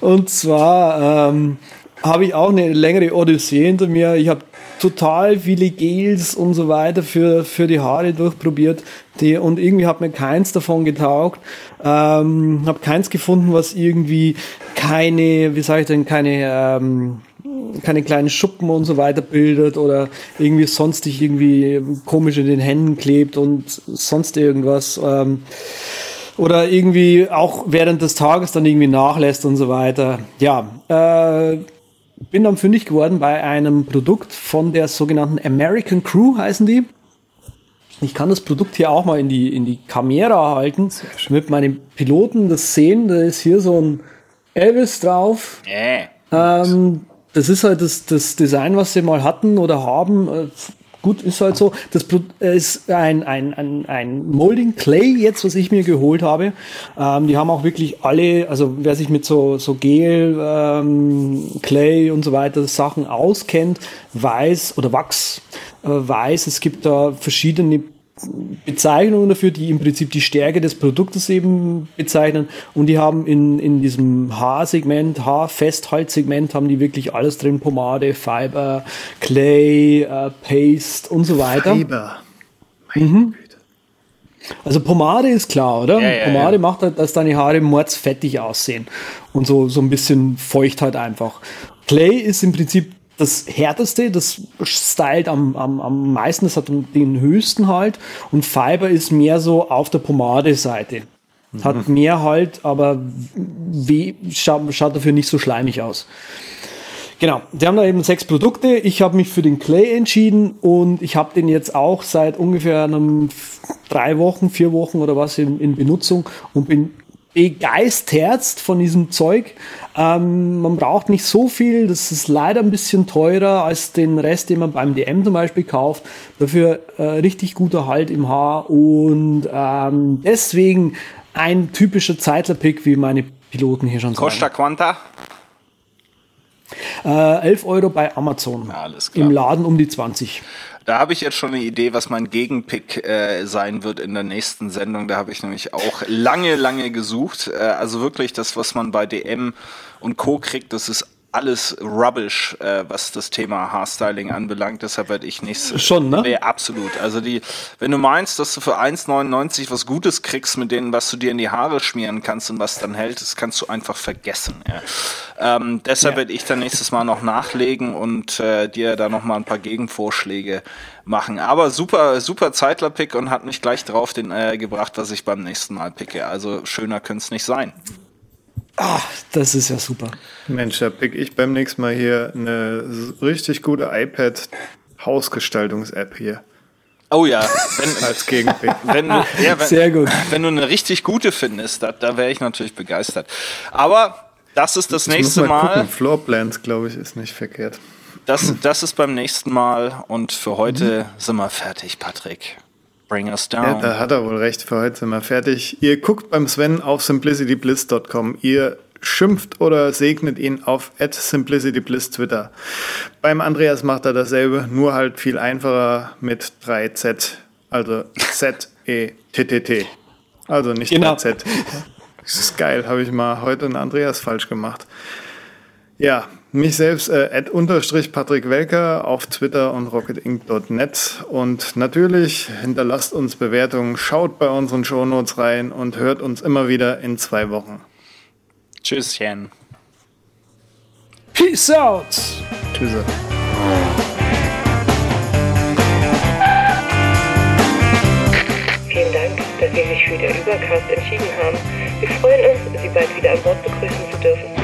und zwar ähm, habe ich auch eine längere Odyssee hinter mir. Ich habe total viele Gels und so weiter für, für die Haare durchprobiert. Die, und irgendwie hat mir keins davon getaugt. Ähm, habe keins gefunden, was irgendwie keine, wie sage ich denn, keine ähm, keine kleinen Schuppen und so weiter bildet oder irgendwie sonstig irgendwie komisch in den Händen klebt und sonst irgendwas. Ähm, oder irgendwie auch während des Tages dann irgendwie nachlässt und so weiter. Ja, äh, bin dann fündig geworden bei einem Produkt von der sogenannten American Crew heißen die. Ich kann das Produkt hier auch mal in die, in die Kamera halten, damit meine Piloten das sehen. Da ist hier so ein Elvis drauf. Äh. Ähm, das ist halt das, das Design, was sie mal hatten oder haben. Äh, gut, ist halt so. Das äh, ist ein, ein, ein, ein Molding Clay jetzt, was ich mir geholt habe. Ähm, die haben auch wirklich alle, also wer sich mit so, so Gel, ähm, Clay und so weiter Sachen auskennt, weiß, oder Wachs, äh, weiß, es gibt da verschiedene Bezeichnungen dafür, die im Prinzip die Stärke des Produktes eben bezeichnen. Und die haben in, in diesem Haarsegment, Haarfesthaltsegment, haben die wirklich alles drin: Pomade, Fiber, Clay, äh, Paste und so weiter. Fiber. Mhm. Also Pomade ist klar, oder? Ja, ja, Pomade ja. macht halt, dass deine Haare mordsfettig aussehen und so, so ein bisschen feucht halt einfach. Clay ist im Prinzip das härteste, das stylt am, am, am meisten, das hat den höchsten halt. Und Fiber ist mehr so auf der Pomade-Seite. Mhm. Hat mehr halt, aber weh, schaut, schaut dafür nicht so schleimig aus. Genau, die haben da eben sechs Produkte. Ich habe mich für den Clay entschieden und ich habe den jetzt auch seit ungefähr einem drei Wochen, vier Wochen oder was in, in Benutzung und bin begeistert von diesem Zeug. Ähm, man braucht nicht so viel, das ist leider ein bisschen teurer als den Rest, den man beim DM zum Beispiel kauft. Dafür äh, richtig guter Halt im Haar und ähm, deswegen ein typischer Zeitler-Pick, wie meine Piloten hier schon sagen. Costa Quanta? Äh, 11 Euro bei Amazon. Ja, alles klar. Im Laden um die 20. Da habe ich jetzt schon eine Idee, was mein Gegenpick äh, sein wird in der nächsten Sendung. Da habe ich nämlich auch lange, lange gesucht. Äh, also wirklich das, was man bei DM und Co. kriegt, das ist alles Rubbish, äh, was das Thema Haarstyling anbelangt. Deshalb werde ich nichts. Schon, ne? Nee, absolut. Also die, wenn du meinst, dass du für 1,99 was Gutes kriegst mit denen, was du dir in die Haare schmieren kannst und was dann hält, das kannst du einfach vergessen. Ja. Ähm, deshalb ja. werde ich dann nächstes Mal noch nachlegen und äh, dir da noch mal ein paar Gegenvorschläge machen. Aber super, super Zeitler-Pick und hat mich gleich drauf den äh, gebracht, was ich beim nächsten Mal picke. Also schöner könnte es nicht sein. Ach, das ist ja super. Mensch, da pick ich beim nächsten Mal hier eine richtig gute iPad-Hausgestaltungs-App hier. Oh ja, wenn, als Gegenpick. Wenn, ja, wenn, Sehr gut. Wenn du eine richtig gute findest, da, da wäre ich natürlich begeistert. Aber das ist das, das nächste mal. mal. Floorplans, glaube ich, ist nicht verkehrt. Das, das ist beim nächsten Mal und für heute mhm. sind wir fertig, Patrick. Bring us down. Ja, da hat er wohl recht. Für heute sind wir fertig. Ihr guckt beim Sven auf simplicitybliss.com. Ihr schimpft oder segnet ihn auf simplicitybliss Twitter. Beim Andreas macht er dasselbe, nur halt viel einfacher mit 3Z. Also Z-E-T-T-T. Also nicht genau. 3Z. Das ist geil, habe ich mal heute einen Andreas falsch gemacht. Ja, mich selbst äh, unterstrich Patrick Welker auf Twitter und rocketinc.net und natürlich hinterlasst uns Bewertungen, schaut bei unseren Shownotes rein und hört uns immer wieder in zwei Wochen. Tschüsschen. Peace out. Tschüss. Vielen Dank, dass Sie sich für den Übercast entschieden haben. Wir freuen uns, Sie bald wieder an Bord begrüßen zu dürfen.